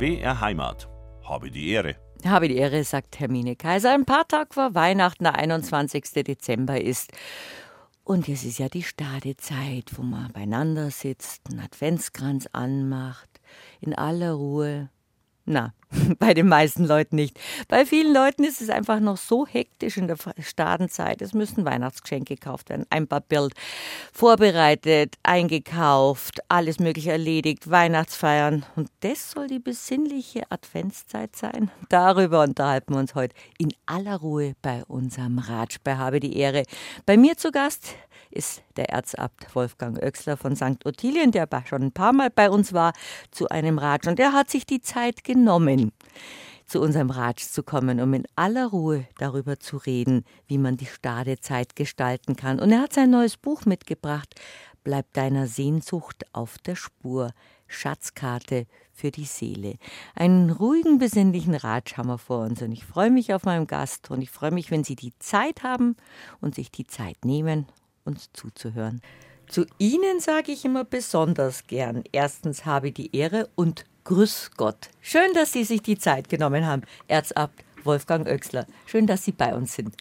BR Heimat. Habe die Ehre. Habe die Ehre, sagt Hermine Kaiser. Ein paar Tage vor Weihnachten, der 21. Dezember ist. Und es ist ja die Stadezeit, wo man beieinander sitzt, einen Adventskranz anmacht, in aller Ruhe na, bei den meisten Leuten nicht. Bei vielen Leuten ist es einfach noch so hektisch in der Stadenzeit. Es müssen Weihnachtsgeschenke gekauft werden, ein paar Bild vorbereitet, eingekauft, alles mögliche erledigt, Weihnachtsfeiern. Und das soll die besinnliche Adventszeit sein? Darüber unterhalten wir uns heute in aller Ruhe bei unserem Ratsch bei Habe die Ehre. Bei mir zu Gast ist der Erzabt Wolfgang Oechsler von St. Ottilien, der schon ein paar Mal bei uns war, zu einem Ratsch. Und der hat sich die Zeit genommen, zu unserem Ratsch zu kommen, um in aller Ruhe darüber zu reden, wie man die Stadezeit gestalten kann. Und er hat sein neues Buch mitgebracht, Bleib deiner Sehnsucht auf der Spur. Schatzkarte für die Seele. Einen ruhigen, besinnlichen Ratsch haben wir vor uns und ich freue mich auf meinen Gast und ich freue mich, wenn Sie die Zeit haben und sich die Zeit nehmen uns zuzuhören. Zu Ihnen sage ich immer besonders gern. Erstens habe die Ehre und Grüß Gott. Schön, dass Sie sich die Zeit genommen haben, Erzabt Wolfgang Oechsler. Schön, dass Sie bei uns sind.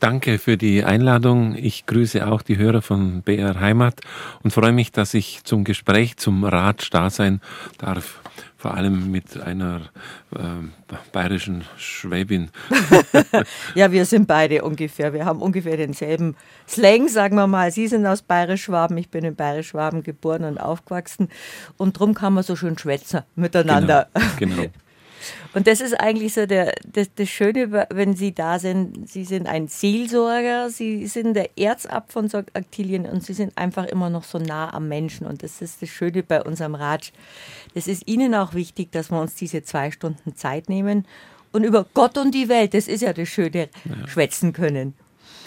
Danke für die Einladung. Ich grüße auch die Hörer von BR Heimat und freue mich, dass ich zum Gespräch, zum Rat da sein darf vor allem mit einer äh, bayerischen Schwäbin. ja, wir sind beide ungefähr. Wir haben ungefähr denselben Slang, sagen wir mal. Sie sind aus Bayerisch-Schwaben, ich bin in Bayerisch-Schwaben geboren und aufgewachsen. Und darum kann man so schön schwätzen miteinander. Genau. genau. Und das ist eigentlich so der, das, das Schöne, wenn Sie da sind. Sie sind ein Seelsorger, Sie sind der Erzabt von St. Aktilien und Sie sind einfach immer noch so nah am Menschen. Und das ist das Schöne bei unserem Ratsch. Das ist Ihnen auch wichtig, dass wir uns diese zwei Stunden Zeit nehmen und über Gott und die Welt, das ist ja das Schöne, ja. schwätzen können.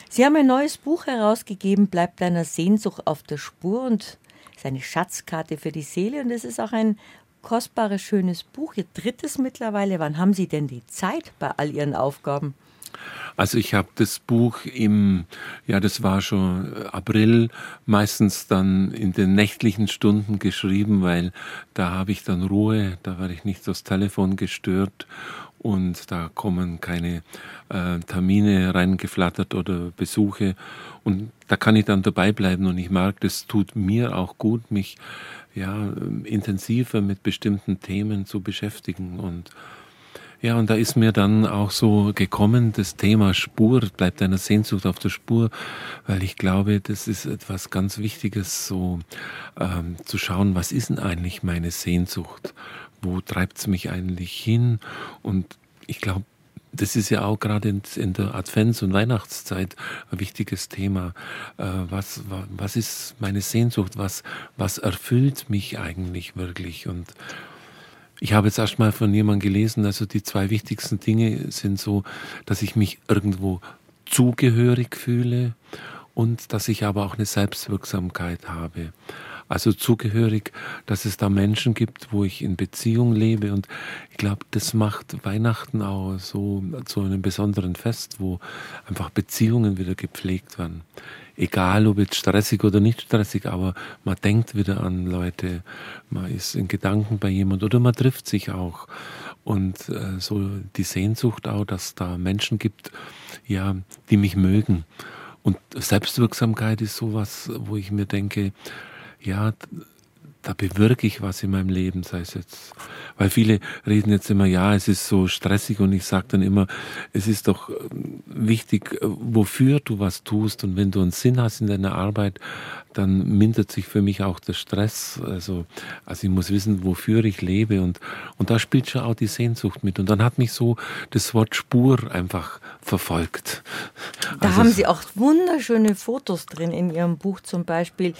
Sie haben ein neues Buch herausgegeben, Bleibt deiner Sehnsucht auf der Spur und seine Schatzkarte für die Seele. Und es ist auch ein kostbares, schönes Buch, Ihr drittes mittlerweile. Wann haben Sie denn die Zeit bei all Ihren Aufgaben? Also ich habe das Buch im, ja, das war schon April, meistens dann in den nächtlichen Stunden geschrieben, weil da habe ich dann Ruhe, da werde ich nicht aufs Telefon gestört und da kommen keine äh, Termine reingeflattert oder Besuche und da kann ich dann dabei bleiben und ich mag, das tut mir auch gut, mich ja, intensiver mit bestimmten Themen zu beschäftigen. Und ja, und da ist mir dann auch so gekommen, das Thema Spur, bleibt einer Sehnsucht auf der Spur, weil ich glaube, das ist etwas ganz Wichtiges, so ähm, zu schauen, was ist denn eigentlich meine Sehnsucht? Wo treibt es mich eigentlich hin? Und ich glaube, das ist ja auch gerade in, der Advents- und Weihnachtszeit ein wichtiges Thema. Äh, was, was ist meine Sehnsucht? Was, was erfüllt mich eigentlich wirklich? Und ich habe jetzt erst mal von jemandem gelesen, also die zwei wichtigsten Dinge sind so, dass ich mich irgendwo zugehörig fühle und dass ich aber auch eine Selbstwirksamkeit habe also zugehörig, dass es da Menschen gibt, wo ich in Beziehung lebe. Und ich glaube, das macht Weihnachten auch so zu einem besonderen Fest, wo einfach Beziehungen wieder gepflegt werden. Egal, ob jetzt stressig oder nicht stressig, aber man denkt wieder an Leute, man ist in Gedanken bei jemand oder man trifft sich auch. Und äh, so die Sehnsucht auch, dass da Menschen gibt, ja, die mich mögen. Und Selbstwirksamkeit ist sowas, wo ich mir denke, ja, da bewirke ich was in meinem Leben, sei es jetzt, weil viele reden jetzt immer, ja, es ist so stressig und ich sage dann immer, es ist doch ähm, wichtig, äh, wofür du was tust und wenn du einen Sinn hast in deiner Arbeit, dann mindert sich für mich auch der Stress. Also, also ich muss wissen, wofür ich lebe und, und da spielt schon auch die Sehnsucht mit und dann hat mich so das Wort Spur einfach verfolgt. Da also haben Sie auch wunderschöne Fotos drin in Ihrem Buch zum Beispiel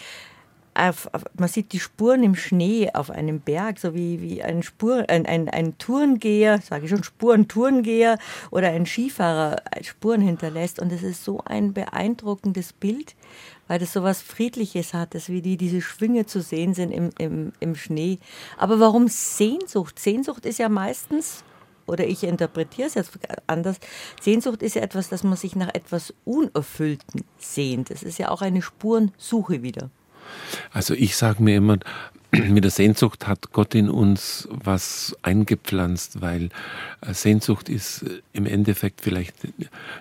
auf, auf, man sieht die Spuren im Schnee auf einem Berg, so wie, wie ein, Spur, ein, ein, ein Tourengeher, sage ich schon, Spuren-Tourengeher oder ein Skifahrer Spuren hinterlässt. Und es ist so ein beeindruckendes Bild, weil das so was Friedliches hat, dass wie die, diese Schwinge zu sehen sind im, im, im Schnee. Aber warum Sehnsucht? Sehnsucht ist ja meistens oder ich interpretiere es jetzt anders. Sehnsucht ist ja etwas, dass man sich nach etwas Unerfüllten sehnt. Das ist ja auch eine Spurensuche wieder. Also ich sage mir immer, mit der Sehnsucht hat Gott in uns was eingepflanzt, weil äh, Sehnsucht ist äh, im Endeffekt vielleicht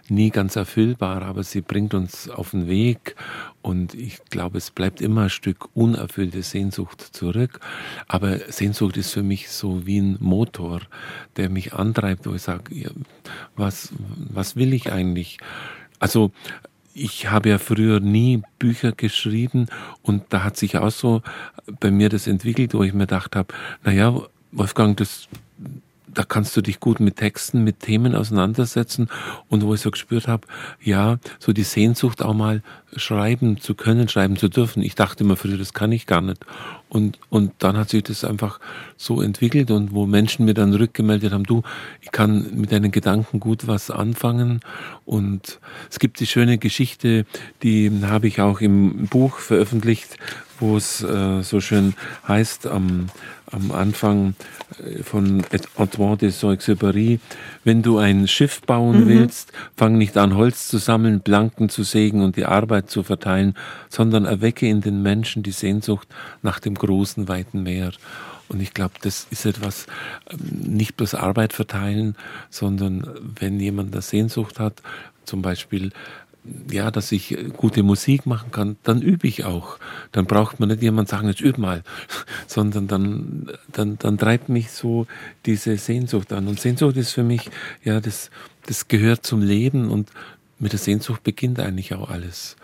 nie ganz erfüllbar, aber sie bringt uns auf den Weg und ich glaube, es bleibt immer ein Stück unerfüllte Sehnsucht zurück. Aber Sehnsucht ist für mich so wie ein Motor, der mich antreibt, wo ich sage, was, was will ich eigentlich? Also ich habe ja früher nie Bücher geschrieben und da hat sich auch so bei mir das entwickelt, wo ich mir gedacht habe, naja, Wolfgang, das da kannst du dich gut mit Texten, mit Themen auseinandersetzen und wo ich so gespürt habe, ja, so die Sehnsucht auch mal schreiben zu können, schreiben zu dürfen. Ich dachte immer früher, das kann ich gar nicht. Und, und dann hat sich das einfach so entwickelt und wo Menschen mir dann rückgemeldet haben, du, ich kann mit deinen Gedanken gut was anfangen. Und es gibt die schöne Geschichte, die habe ich auch im Buch veröffentlicht, wo es äh, so schön heißt am, am Anfang äh, von Antoine de Saint-Exupéry, wenn du ein Schiff bauen mhm. willst, fang nicht an, Holz zu sammeln, Planken zu sägen und die Arbeit zu verteilen, sondern erwecke in den Menschen die Sehnsucht nach dem großen, weiten Meer. Und ich glaube, das ist etwas, ähm, nicht bloß Arbeit verteilen, sondern wenn jemand eine Sehnsucht hat, zum Beispiel ja, dass ich gute Musik machen kann, dann übe ich auch. Dann braucht man nicht jemand sagen, jetzt üb mal, sondern dann, dann, dann treibt mich so diese Sehnsucht an. Und Sehnsucht ist für mich, ja, das, das gehört zum Leben und mit der Sehnsucht beginnt eigentlich auch alles.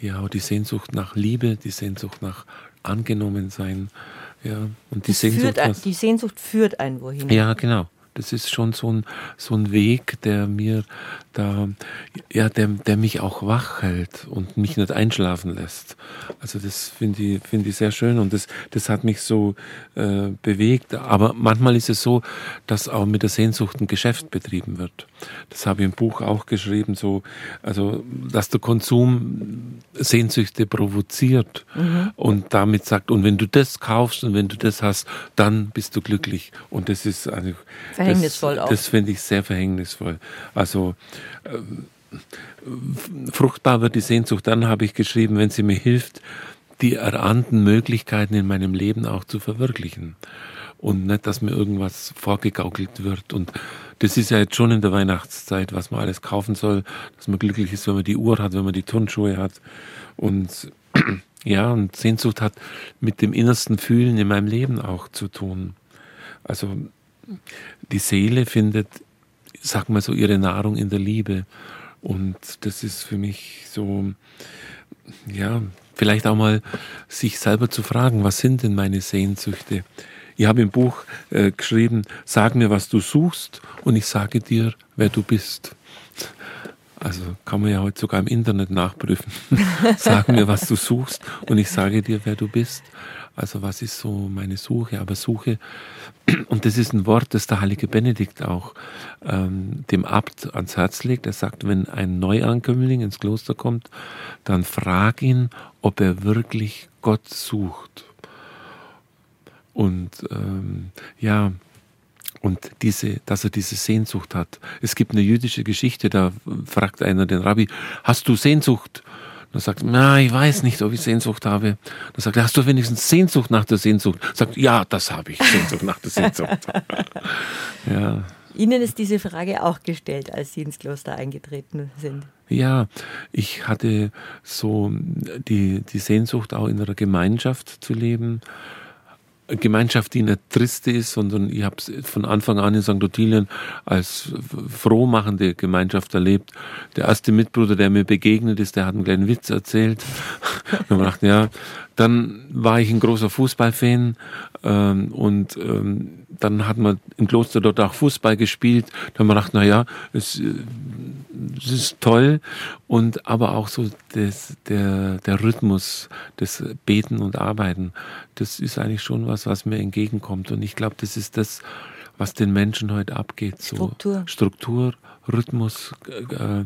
Ja, die Sehnsucht nach Liebe, die Sehnsucht nach angenommen sein, ja, und die Sehnsucht. Ein, die Sehnsucht führt einen wohin. Ja, genau. Das ist schon so ein, so ein Weg, der mir da, ja, der, der mich auch wach hält und mich nicht einschlafen lässt. Also das finde ich, finde ich sehr schön und das, das hat mich so äh, bewegt. Aber manchmal ist es so, dass auch mit der Sehnsucht ein Geschäft betrieben wird. Das habe ich im Buch auch geschrieben, so, also, dass der Konsum Sehnsüchte provoziert mhm. und damit sagt, und wenn du das kaufst und wenn du das hast, dann bist du glücklich. Und das ist eigentlich, verhängnisvoll das, auch. Das finde ich sehr verhängnisvoll. Also, fruchtbar wird die Sehnsucht dann, habe ich geschrieben, wenn sie mir hilft, die erahnten Möglichkeiten in meinem Leben auch zu verwirklichen. Und nicht, dass mir irgendwas vorgegaukelt wird. Und das ist ja jetzt schon in der Weihnachtszeit, was man alles kaufen soll, dass man glücklich ist, wenn man die Uhr hat, wenn man die Turnschuhe hat. Und ja, und Sehnsucht hat mit dem innersten Fühlen in meinem Leben auch zu tun. Also die Seele findet, sag mal so, ihre Nahrung in der Liebe. Und das ist für mich so, ja, vielleicht auch mal sich selber zu fragen, was sind denn meine Sehnsüchte? Ich habe im Buch äh, geschrieben, sag mir, was du suchst und ich sage dir, wer du bist. Also kann man ja heute sogar im Internet nachprüfen. sag mir, was du suchst und ich sage dir, wer du bist. Also was ist so meine Suche? Aber Suche, und das ist ein Wort, das der heilige Benedikt auch ähm, dem Abt ans Herz legt. Er sagt, wenn ein Neuankömmling ins Kloster kommt, dann frag ihn, ob er wirklich Gott sucht. Und ähm, ja, und diese, dass er diese Sehnsucht hat. Es gibt eine jüdische Geschichte, da fragt einer den Rabbi, hast du Sehnsucht? Dann sagt, na, ich weiß nicht, ob ich Sehnsucht habe. Dann sagt hast du wenigstens Sehnsucht nach der Sehnsucht? Sagt, ja, das habe ich, Sehnsucht nach der Sehnsucht. ja. Ihnen ist diese Frage auch gestellt, als Sie ins Kloster eingetreten sind. Ja, ich hatte so die, die Sehnsucht, auch in einer Gemeinschaft zu leben Gemeinschaft, die nicht triste ist, sondern ich habe es von Anfang an in St. Ottilien als frohmachende Gemeinschaft erlebt. Der erste Mitbruder, der mir begegnet ist, der hat einen kleinen Witz erzählt. Und man dachte, ja, dann war ich ein großer Fußballfan ähm, und ähm, dann hat man im Kloster dort auch Fußball gespielt. Dann haben wir gedacht, na ja, es, äh, es ist toll und aber auch so das, der, der Rhythmus, des Beten und Arbeiten, das ist eigentlich schon was, was mir entgegenkommt. Und ich glaube, das ist das, was den Menschen heute abgeht. So Struktur. Struktur, Rhythmus, äh,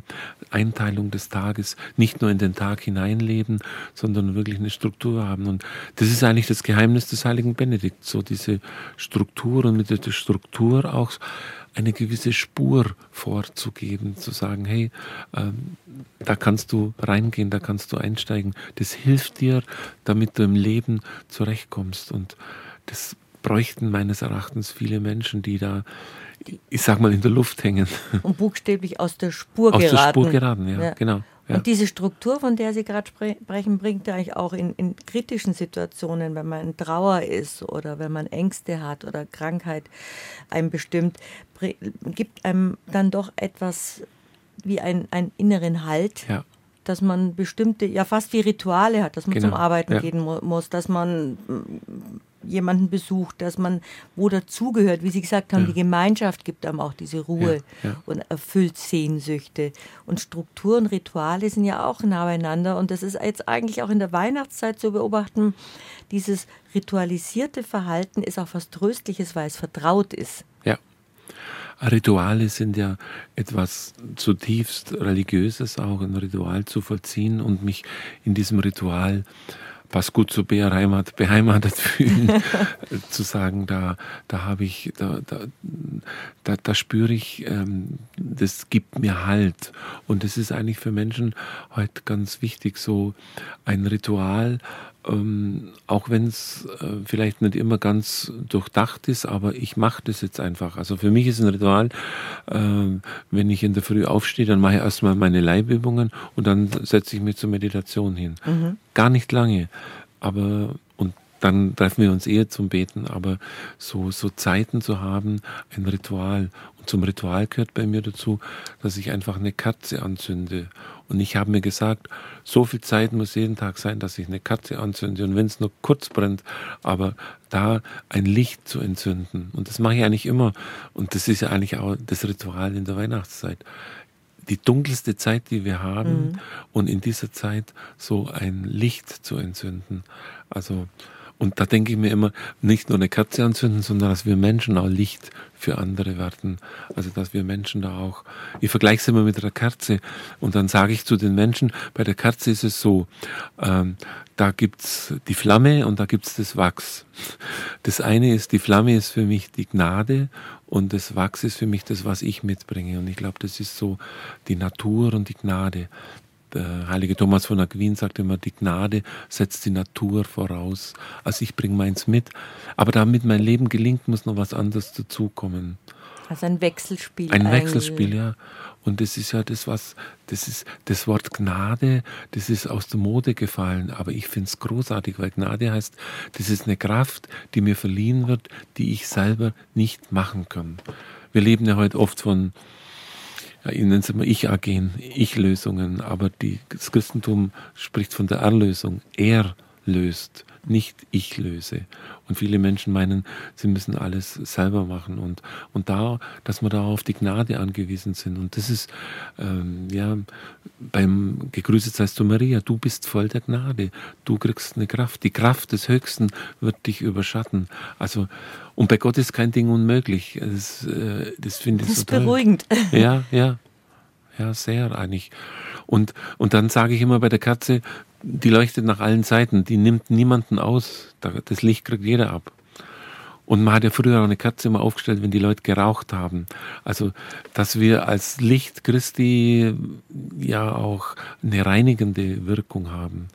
Einteilung des Tages, nicht nur in den Tag hineinleben, sondern wirklich eine Struktur haben. Und das ist eigentlich das Geheimnis des heiligen Benedikt, so diese Struktur und mit der Struktur auch eine gewisse Spur vorzugeben, zu sagen, hey, ähm, da kannst du reingehen, da kannst du einsteigen. Das hilft dir, damit du im Leben zurechtkommst. Und das bräuchten meines Erachtens viele Menschen, die da, ich sag mal, in der Luft hängen. Und buchstäblich aus der Spur aus geraten. Aus der Spur geraten, ja, ja. genau. Ja. Und diese Struktur, von der Sie gerade sprechen, bringt eigentlich auch in, in, kritischen Situationen, wenn man in Trauer ist oder wenn man Ängste hat oder Krankheit einem bestimmt, gibt einem dann doch etwas wie ein, einen inneren Halt. Ja. Dass man bestimmte, ja fast wie Rituale hat, dass man genau. zum Arbeiten ja. gehen mu muss, dass man jemanden besucht, dass man wo dazugehört, wie Sie gesagt haben, ja. die Gemeinschaft gibt einem auch diese Ruhe ja, ja. und erfüllt Sehnsüchte. Und Struktur und Rituale sind ja auch nah beieinander. Und das ist jetzt eigentlich auch in der Weihnachtszeit zu beobachten. Dieses ritualisierte Verhalten ist auch was Tröstliches, weil es vertraut ist. Ja. Rituale sind ja etwas zutiefst Religiöses, auch ein Ritual zu vollziehen und mich in diesem Ritual äh, was gut zu beheimatet, beheimatet fühlen, zu sagen, da, da habe ich, da, da, da, da spüre ich, ähm, das gibt mir Halt. Und das ist eigentlich für Menschen heute ganz wichtig, so ein Ritual, ähm, auch wenn es äh, vielleicht nicht immer ganz durchdacht ist, aber ich mache das jetzt einfach. Also für mich ist ein Ritual, äh, wenn ich in der Früh aufstehe, dann mache ich erstmal meine Leibübungen und dann setze ich mich zur Meditation hin. Mhm. Gar nicht lange, aber und dann treffen wir uns eher zum Beten, aber so, so Zeiten zu haben, ein Ritual. Zum Ritual gehört bei mir dazu, dass ich einfach eine Kerze anzünde. Und ich habe mir gesagt, so viel Zeit muss jeden Tag sein, dass ich eine Kerze anzünde. Und wenn es nur kurz brennt, aber da ein Licht zu entzünden. Und das mache ich eigentlich immer. Und das ist ja eigentlich auch das Ritual in der Weihnachtszeit die dunkelste Zeit, die wir haben, mhm. und in dieser Zeit so ein Licht zu entzünden. Also und da denke ich mir immer, nicht nur eine Kerze anzünden, sondern dass wir Menschen auch Licht für andere werden. Also dass wir Menschen da auch, ich vergleiche es immer mit einer Kerze und dann sage ich zu den Menschen, bei der Kerze ist es so, ähm, da gibt's die Flamme und da gibt's das Wachs. Das eine ist, die Flamme ist für mich die Gnade und das Wachs ist für mich das, was ich mitbringe. Und ich glaube, das ist so die Natur und die Gnade. Der heilige Thomas von Aquin sagt immer, die Gnade setzt die Natur voraus. Also ich bringe meins mit. Aber damit mein Leben gelingt, muss noch was anderes dazukommen. Also ein Wechselspiel. Ein Wechselspiel, ja. Und das ist ja das, was, das ist das Wort Gnade, das ist aus der Mode gefallen. Aber ich finde es großartig, weil Gnade heißt, das ist eine Kraft, die mir verliehen wird, die ich selber nicht machen kann. Wir leben ja heute oft von ja, ich nenne es immer Ich-Agen, Ich-Lösungen, aber die, das Christentum spricht von der Erlösung. Er löst, nicht ich löse. Und viele Menschen meinen, sie müssen alles selber machen und, und da, dass wir da auf die Gnade angewiesen sind. Und das ist, ähm, ja, beim Gegrüßet seist du Maria, du bist voll der Gnade, du kriegst eine Kraft. Die Kraft des Höchsten wird dich überschatten. Also, und bei Gott ist kein Ding unmöglich. Das, äh, das finde ich das ist toll. beruhigend. Ja, ja. Ja, sehr eigentlich. Und, und dann sage ich immer bei der Katze, die leuchtet nach allen Seiten, die nimmt niemanden aus. Das Licht kriegt jeder ab. Und man hat ja früher auch eine Katze immer aufgestellt, wenn die Leute geraucht haben. Also, dass wir als Licht Christi ja auch eine reinigende Wirkung haben.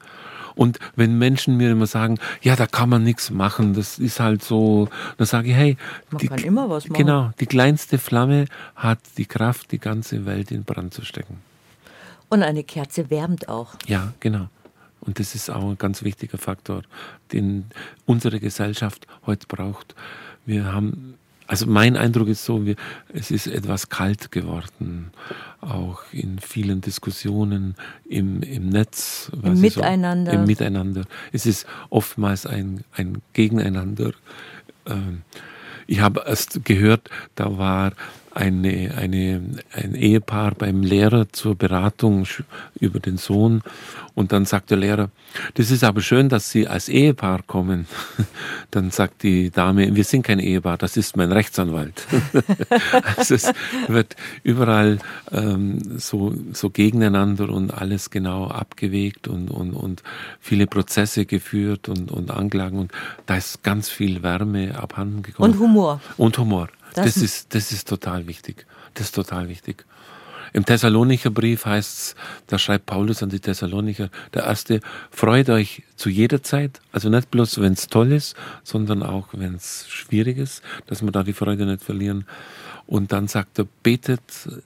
Und wenn Menschen mir immer sagen, ja, da kann man nichts machen, das ist halt so, dann sage ich, hey, man die, kann immer was machen. Genau, die kleinste Flamme hat die Kraft, die ganze Welt in Brand zu stecken. Und eine Kerze wärmt auch. Ja, genau. Und das ist auch ein ganz wichtiger Faktor, den unsere Gesellschaft heute braucht. Wir haben also mein Eindruck ist so, wir, es ist etwas kalt geworden, auch in vielen Diskussionen im, im Netz. Im Miteinander. So, Im Miteinander. Es ist oftmals ein, ein Gegeneinander. Ähm, ich habe erst gehört, da war eine, eine, ein Ehepaar beim Lehrer zur Beratung über den Sohn und dann sagt der Lehrer, das ist aber schön, dass Sie als Ehepaar kommen. Dann sagt die Dame, wir sind kein Ehepaar, das ist mein Rechtsanwalt. also es wird überall ähm, so, so gegeneinander und alles genau abgewegt und, und, und viele Prozesse geführt und, und Anklagen und da ist ganz viel Wärme abhanden gekommen. Und Humor. Und Humor. Das, das ist, das ist total wichtig. Das ist total wichtig. Im Thessalonicher Brief heißt es, da schreibt Paulus an die Thessalonicher, der erste, freut euch zu jeder Zeit, also nicht bloß, wenn es toll ist, sondern auch, wenn es schwierig ist, dass wir da die Freude nicht verlieren. Und dann sagt er, betet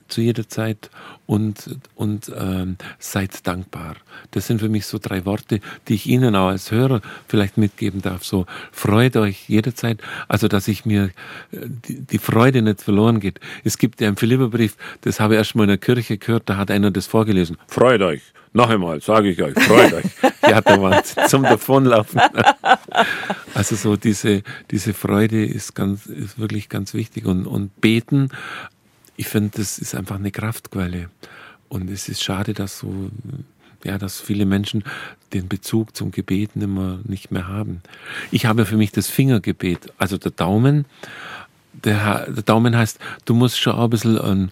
zu jeder Zeit und, und ähm, seid dankbar. Das sind für mich so drei Worte, die ich Ihnen auch als Hörer vielleicht mitgeben darf. So, freut euch jederzeit, also dass ich mir äh, die, die Freude nicht verloren geht. Es gibt ja im Philipperbrief, das habe ich erst mal in der Kirche gehört, da hat einer das vorgelesen. Freut euch. Noch einmal, sage ich euch, freut euch. Ja, da war zum Davonlaufen. Also so diese, diese Freude ist ganz, ist wirklich ganz wichtig. Und, und beten, ich finde, das ist einfach eine Kraftquelle. Und es ist schade, dass so, ja, dass viele Menschen den Bezug zum Gebeten immer nicht mehr haben. Ich habe für mich das Fingergebet, also der Daumen. Der, der Daumen heißt, du musst schon ein bisschen, an,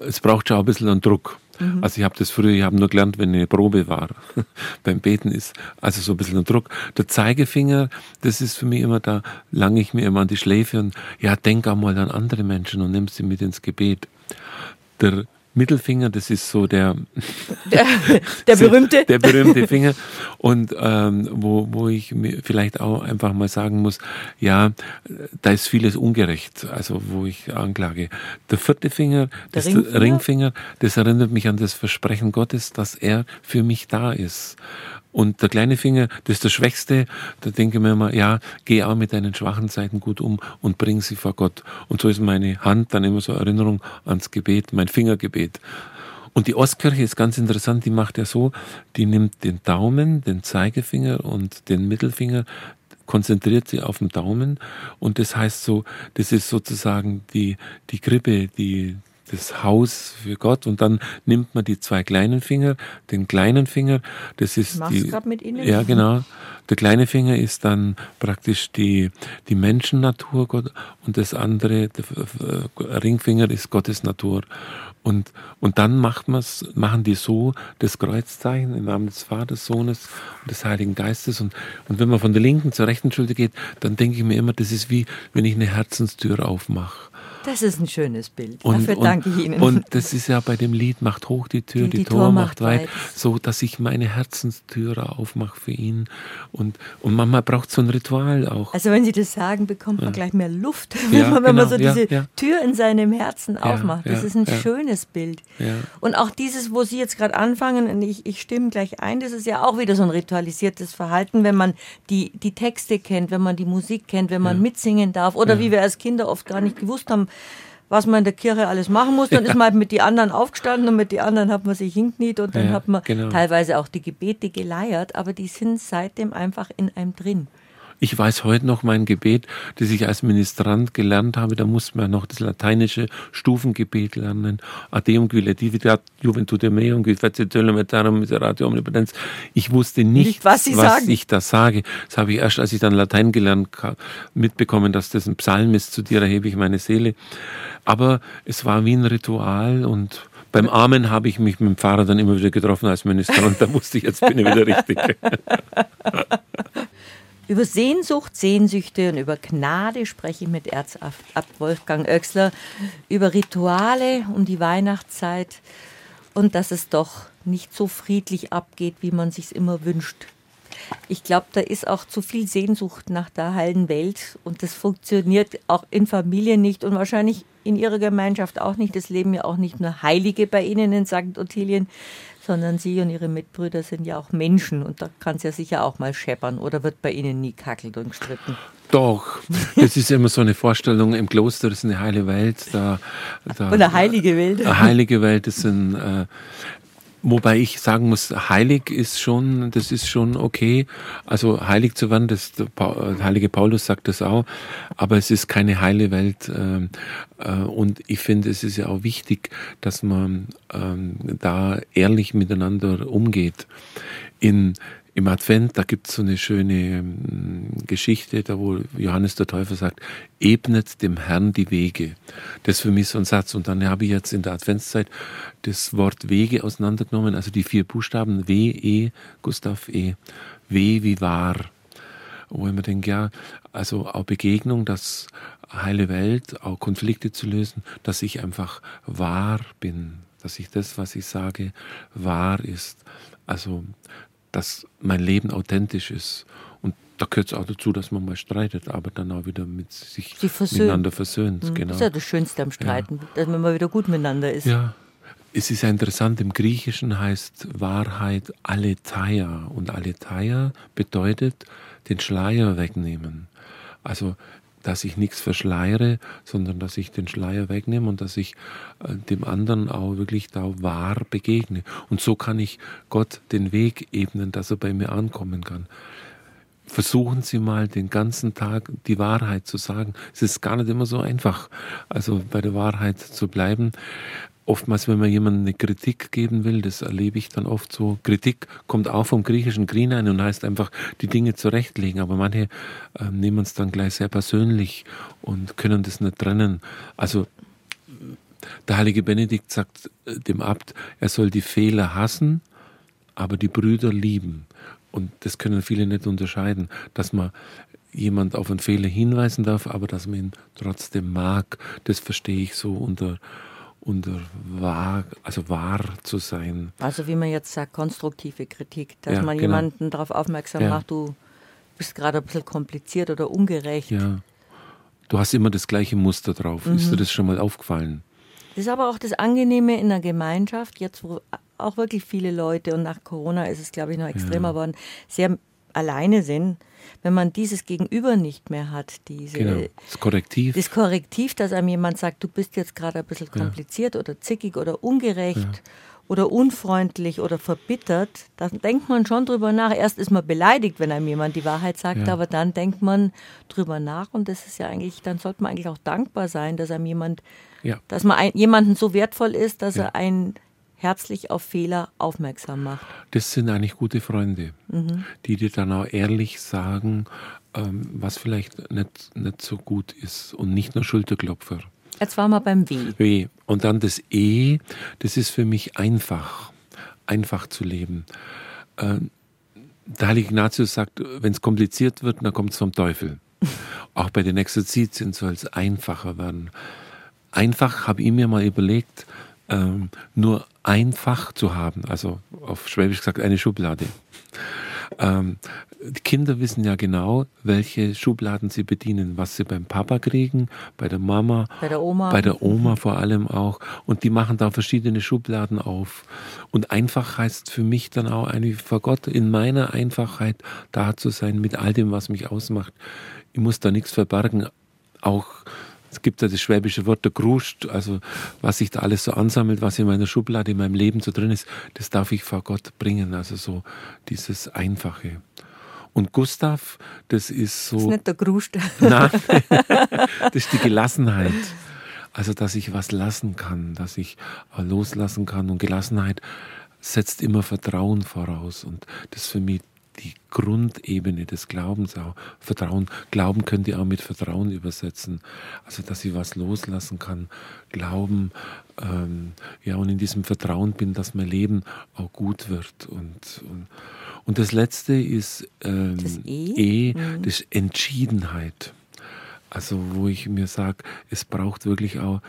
es braucht schon ein bisschen an Druck. Mhm. Also ich habe das früher, ich habe nur gelernt, wenn eine Probe war. Beim Beten ist also so ein bisschen ein Druck. Der Zeigefinger, das ist für mich immer, da lange ich mir immer an die Schläfe und ja, denk auch mal an andere Menschen und nimm sie mit ins Gebet. Der Mittelfinger, das ist so der, der, der berühmte. Der berühmte Finger. Und ähm, wo, wo ich mir vielleicht auch einfach mal sagen muss, ja, da ist vieles ungerecht, also wo ich anklage. Der vierte Finger, der das Ringfinger? Ringfinger, das erinnert mich an das Versprechen Gottes, dass er für mich da ist. Und der kleine Finger, das ist der Schwächste, da denke ich mir immer, ja, geh auch mit deinen schwachen Seiten gut um und bring sie vor Gott. Und so ist meine Hand dann immer so Erinnerung ans Gebet, mein Fingergebet. Und die Ostkirche ist ganz interessant, die macht ja so, die nimmt den Daumen, den Zeigefinger und den Mittelfinger, konzentriert sie auf den Daumen und das heißt so, das ist sozusagen die, die Krippe, die, das Haus für Gott und dann nimmt man die zwei kleinen Finger, den kleinen Finger, das ist die mit Ihnen? Ja, genau. Der kleine Finger ist dann praktisch die die Menschennatur Gott und das andere der Ringfinger ist Gottes Natur. Und und dann macht man's machen die so das Kreuzzeichen im Namen des Vaters, Sohnes und des Heiligen Geistes und und wenn man von der linken zur rechten Schulter geht, dann denke ich mir immer, das ist wie wenn ich eine Herzenstür aufmache. Das ist ein schönes Bild. Und, Dafür danke ich Ihnen. Und das ist ja bei dem Lied Macht hoch die Tür, die, die, die Tor, Tor, macht weit, weit, so dass ich meine Herzenstüre aufmache für ihn. Und, und manchmal braucht so ein Ritual auch. Also wenn Sie das sagen, bekommt man ja. gleich mehr Luft, wenn, ja, man, wenn genau, man so diese ja, Tür in seinem Herzen aufmacht. Das ist ein schönes Bild. Und auch dieses, wo Sie jetzt gerade anfangen, und ich, ich stimme gleich ein, das ist ja auch wieder so ein ritualisiertes Verhalten, wenn man die, die Texte kennt, wenn man die Musik kennt, wenn man mitsingen darf oder wie wir als Kinder oft gar nicht gewusst haben, was man in der Kirche alles machen muss. Dann ja. ist man halt mit den anderen aufgestanden und mit den anderen hat man sich hinkniet und dann ja, hat man genau. teilweise auch die Gebete geleiert, aber die sind seitdem einfach in einem drin. Ich weiß heute noch mein Gebet, das ich als Ministrant gelernt habe. Da musste man noch das lateinische Stufengebet lernen. Adeum qui letivitat juventude meum, qui facetellum aeternum miseratio omnipotens. Ich wusste nicht, nicht was, was ich da sage. Das habe ich erst, als ich dann Latein gelernt habe, mitbekommen, dass das ein Psalm ist. Zu dir erhebe ich meine Seele. Aber es war wie ein Ritual und beim Amen habe ich mich mit dem Pfarrer dann immer wieder getroffen als Ministrant. Da wusste ich, jetzt bin ich wieder richtig. Über Sehnsucht, Sehnsüchte und über Gnade spreche ich mit Erzabt Wolfgang Oechsler, über Rituale um die Weihnachtszeit und dass es doch nicht so friedlich abgeht, wie man sich immer wünscht. Ich glaube, da ist auch zu viel Sehnsucht nach der heilen Welt und das funktioniert auch in Familien nicht und wahrscheinlich in ihrer Gemeinschaft auch nicht. Es leben ja auch nicht nur Heilige bei Ihnen in St. Ottilien, sondern Sie und Ihre Mitbrüder sind ja auch Menschen und da kann es ja sicher auch mal scheppern oder wird bei Ihnen nie kackelt und gestritten? Doch, das ist immer so eine Vorstellung, im Kloster ist eine heile Welt. Da, da, eine heilige Welt. Eine heilige Welt, das sind, äh, Wobei ich sagen muss, heilig ist schon, das ist schon okay. Also heilig zu werden, das, der heilige Paulus sagt das auch, aber es ist keine heile Welt. Ähm, äh, und ich finde, es ist ja auch wichtig, dass man ähm, da ehrlich miteinander umgeht. In im Advent, da gibt es so eine schöne ähm, Geschichte, da wo Johannes der Täufer sagt, ebnet dem Herrn die Wege. Das ist für mich so ein Satz. Und dann habe ich jetzt in der Adventszeit das Wort Wege auseinandergenommen, also die vier Buchstaben W, E, Gustav E, W wie wahr. Wo ich mir denke, ja, also auch Begegnung, das heile Welt, auch Konflikte zu lösen, dass ich einfach wahr bin, dass ich das, was ich sage, wahr ist. Also dass mein Leben authentisch ist. Und da gehört es auch dazu, dass man mal streitet, aber dann auch wieder mit sich miteinander versöhnt. Mhm. Genau. Das ist ja das Schönste am Streiten, ja. dass man mal wieder gut miteinander ist. Ja. Es ist ja interessant, im Griechischen heißt Wahrheit Aletheia. Und Aletheia bedeutet den Schleier wegnehmen. Also dass ich nichts verschleiere, sondern dass ich den Schleier wegnehme und dass ich äh, dem anderen auch wirklich da wahr begegne. Und so kann ich Gott den Weg ebnen, dass er bei mir ankommen kann. Versuchen Sie mal den ganzen Tag die Wahrheit zu sagen. Es ist gar nicht immer so einfach, also bei der Wahrheit zu bleiben oftmals, wenn man jemandem eine Kritik geben will, das erlebe ich dann oft so. Kritik kommt auch vom griechischen Grinein und heißt einfach, die Dinge zurechtlegen. Aber manche äh, nehmen es dann gleich sehr persönlich und können das nicht trennen. Also der heilige Benedikt sagt äh, dem Abt, er soll die Fehler hassen, aber die Brüder lieben. Und das können viele nicht unterscheiden, dass man jemand auf einen Fehler hinweisen darf, aber dass man ihn trotzdem mag. Das verstehe ich so unter unter wahr, also wahr zu sein. Also wie man jetzt sagt, konstruktive Kritik, dass ja, man genau. jemanden darauf aufmerksam ja. macht, du bist gerade ein bisschen kompliziert oder ungerecht. Ja. Du hast immer das gleiche Muster drauf. Mhm. Ist dir das schon mal aufgefallen? Das ist aber auch das Angenehme in der Gemeinschaft, jetzt wo auch wirklich viele Leute, und nach Corona ist es, glaube ich, noch extremer geworden, sehr alleine sind wenn man dieses Gegenüber nicht mehr hat, diese, genau. das Korrektiv. Das Korrektiv, dass einem jemand sagt, du bist jetzt gerade ein bisschen kompliziert ja. oder zickig oder ungerecht ja. oder unfreundlich oder verbittert, dann denkt man schon drüber nach. Erst ist man beleidigt, wenn einem jemand die Wahrheit sagt, ja. aber dann denkt man drüber nach und das ist ja eigentlich, dann sollte man eigentlich auch dankbar sein, dass einem jemand, dass man ein, jemanden so wertvoll ist, dass er einen herzlich auf Fehler aufmerksam macht. Das sind eigentlich gute Freunde, mhm. die dir dann auch ehrlich sagen, ähm, was vielleicht nicht, nicht so gut ist und nicht nur Schulterklopfer. Jetzt waren wir beim W. W. Und dann das E, das ist für mich einfach, einfach zu leben. Äh, der heilige Ignatius sagt, wenn es kompliziert wird, dann kommt es vom Teufel. Auch bei den Exerzitien soll es einfacher werden. Einfach habe ich mir mal überlegt, ähm, nur einfach zu haben, also auf Schwäbisch gesagt eine Schublade. Ähm, die Kinder wissen ja genau, welche Schubladen sie bedienen, was sie beim Papa kriegen, bei der Mama, bei der Oma, bei der Oma vor allem auch. Und die machen da verschiedene Schubladen auf. Und einfach heißt für mich dann auch eigentlich vor Gott in meiner Einfachheit da zu sein mit all dem, was mich ausmacht. Ich muss da nichts verbergen. Auch es gibt ja das schwäbische Wort der Gruscht, also was sich da alles so ansammelt, was in meiner Schublade, in meinem Leben so drin ist, das darf ich vor Gott bringen. Also so dieses Einfache. Und Gustav, das ist so. Das ist nicht der Gruscht. Nein, das ist die Gelassenheit. Also, dass ich was lassen kann, dass ich loslassen kann. Und Gelassenheit setzt immer Vertrauen voraus. Und das ist für mich die Grundebene des Glaubens auch. Vertrauen, Glauben könnt ihr auch mit Vertrauen übersetzen. Also, dass ich was loslassen kann. Glauben, ähm, ja, und in diesem Vertrauen bin, dass mein Leben auch gut wird. Und, und, und das Letzte ist ähm, das E, e mhm. das Entschiedenheit. Also, wo ich mir sage, es braucht wirklich auch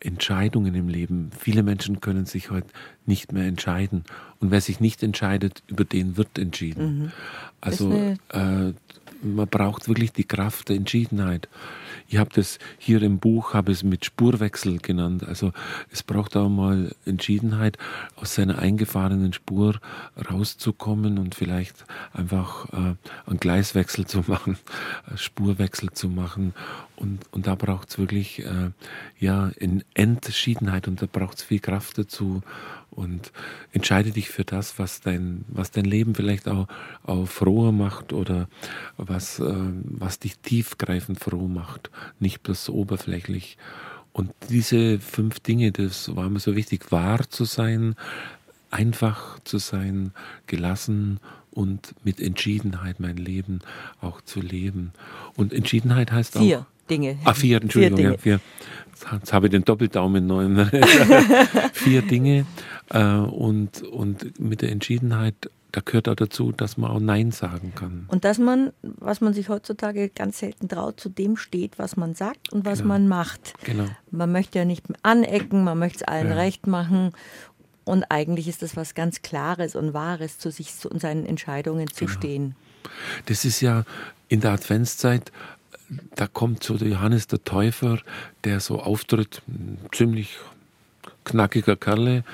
Entscheidungen im Leben. Viele Menschen können sich heute nicht mehr entscheiden. Und wer sich nicht entscheidet, über den wird entschieden. Mhm. Also äh, man braucht wirklich die Kraft der Entschiedenheit. Ich habe das hier im Buch, habe es mit Spurwechsel genannt. Also es braucht auch mal Entschiedenheit, aus seiner eingefahrenen Spur rauszukommen und vielleicht einfach äh, einen Gleiswechsel zu machen, Spurwechsel zu machen. Und, und da braucht es wirklich äh, ja, Entschiedenheit und da braucht es viel Kraft dazu. Und entscheide dich für das, was dein, was dein Leben vielleicht auch, auch froher macht oder was, äh, was dich tiefgreifend froh macht, nicht bloß oberflächlich. Und diese fünf Dinge, das war mir so wichtig, wahr zu sein, einfach zu sein, gelassen und mit Entschiedenheit mein Leben auch zu leben. Und Entschiedenheit heißt Vier. auch. Dinge. Ah, vier, Entschuldigung, vier ja, vier. Jetzt habe ich den Doppeldaumen neu. vier Dinge. Äh, und, und mit der Entschiedenheit, da gehört auch dazu, dass man auch Nein sagen kann. Und dass man, was man sich heutzutage ganz selten traut, zu dem steht, was man sagt und was Genau. man macht. Genau. Man möchte ja nicht anecken, man möchte es allen Ja. recht machen. Und eigentlich ist das was ganz Klares und Wahres, zu sich und seinen Entscheidungen zu Genau. stehen. Das ist ja in der Adventszeit, da kommt so der Johannes der Täufer, der so auftritt, ziemlich knackiger Kerle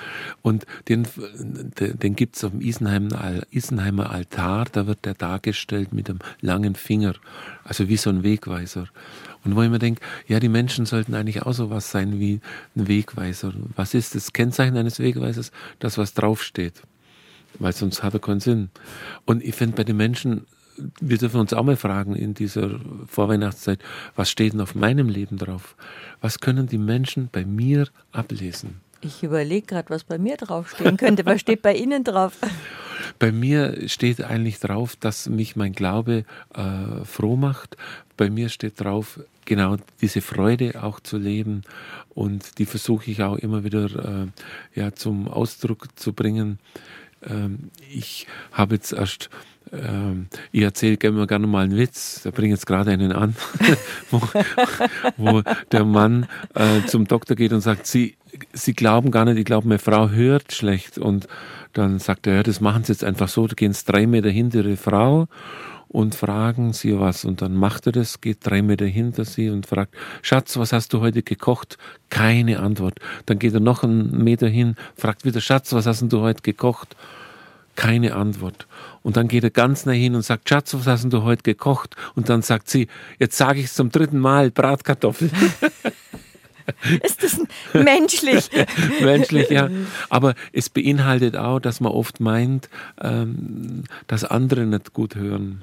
und den, den, gibt es auf dem Isenheimer, Isenheimer Altar, da wird der dargestellt mit einem langen Finger, also wie so ein Wegweiser. Und wo ich mir denke, ja, die Menschen sollten eigentlich auch so was sein wie ein Wegweiser. Was ist das Kennzeichen eines Wegweisers? Das, was draufsteht weil sonst hat er keinen Sinn. Und ich finde bei den Menschen, wir dürfen uns auch mal fragen in dieser Vorweihnachtszeit, was steht denn auf meinem Leben drauf? Was können die Menschen bei mir ablesen? Ich überlege gerade, was bei mir draufstehen könnte. Was steht bei Ihnen drauf? Bei mir steht eigentlich drauf, dass mich mein Glaube äh, froh macht. Bei mir steht drauf, genau diese Freude auch zu leben. Und die versuche ich auch immer wieder äh, ja, zum Ausdruck zu bringen. Ähm, ich habe jetzt erst, ähm, ich erzähle immer gerne mal einen Witz, da bringe jetzt gerade einen an, wo, wo der Mann äh, zum Doktor geht und sagt, Sie, Sie glauben gar nicht, ich glaube, meine Frau hört schlecht. Und dann sagt er, ja, das machen Sie jetzt einfach so, da gehen Sie drei Meter hinter Ihre Frau und fragen sie was. Und dann macht er das, geht drei Meter hinter sie und fragt, Schatz, was hast du heute gekocht? Keine Antwort. Dann geht er noch einen Meter hin, fragt wieder, Schatz, was hast du heute gekocht? Keine Antwort. Und dann geht er ganz nah hin und sagt, Schatz, was hast du heute gekocht? Und dann sagt sie, jetzt sage ich es zum dritten Mal, Bratkartoffeln. Ist das menschlich? Menschlich, ja. Aber es beinhaltet auch, dass man oft meint, ähm, dass andere nicht gut hören.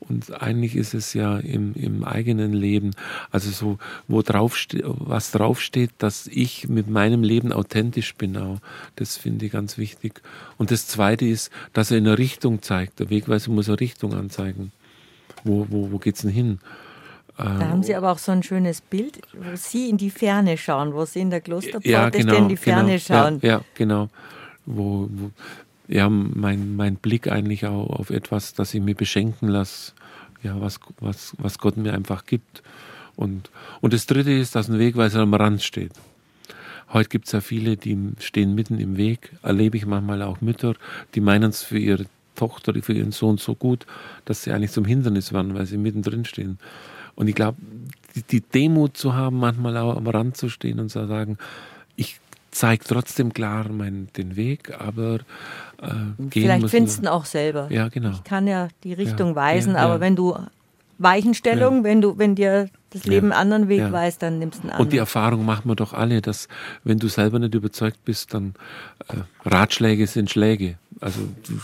Und eigentlich ist es ja im, im eigenen Leben, also so, wo draufste was draufsteht, dass ich mit meinem Leben authentisch bin auch. Das finde ich ganz wichtig. Und das Zweite ist, dass er in eine Richtung zeigt. Der Wegweiser muss eine Richtung anzeigen. Wo, wo, wo geht's denn hin? Da haben Sie aber auch so ein schönes Bild, wo Sie in die Ferne schauen, wo Sie in der Klosterpforte ja, stehen, genau, in die Ferne genau, schauen. Ja, ja genau. Wo, wo, ja, mein, mein Blick eigentlich auch auf etwas, das ich mir beschenken lasse, ja, was, was, was Gott mir einfach gibt. Und, und das Dritte ist, dass ein Wegweiser am Rand steht. Heute gibt es ja viele, die stehen mitten im Weg. Erlebe ich manchmal auch Mütter, die meinen es für ihre Tochter, für ihren Sohn so gut, dass sie eigentlich zum Hindernis waren, weil sie mittendrin stehen. Und ich glaube, die, die Demut zu haben, manchmal auch am Rand zu stehen und zu sagen, ich zeige trotzdem klar mein, den Weg, aber äh, Vielleicht findest du auch selber. Ja, genau. Ich kann ja die Richtung Ja, weisen, ja, aber wenn du Weichenstellung, wenn du, wenn dir das Leben Ja, einen anderen Weg ja. weist, dann nimmst du einen Und die anderen. Erfahrung machen wir doch alle, dass wenn du selber nicht überzeugt bist, dann äh, Ratschläge sind Schläge. Also du,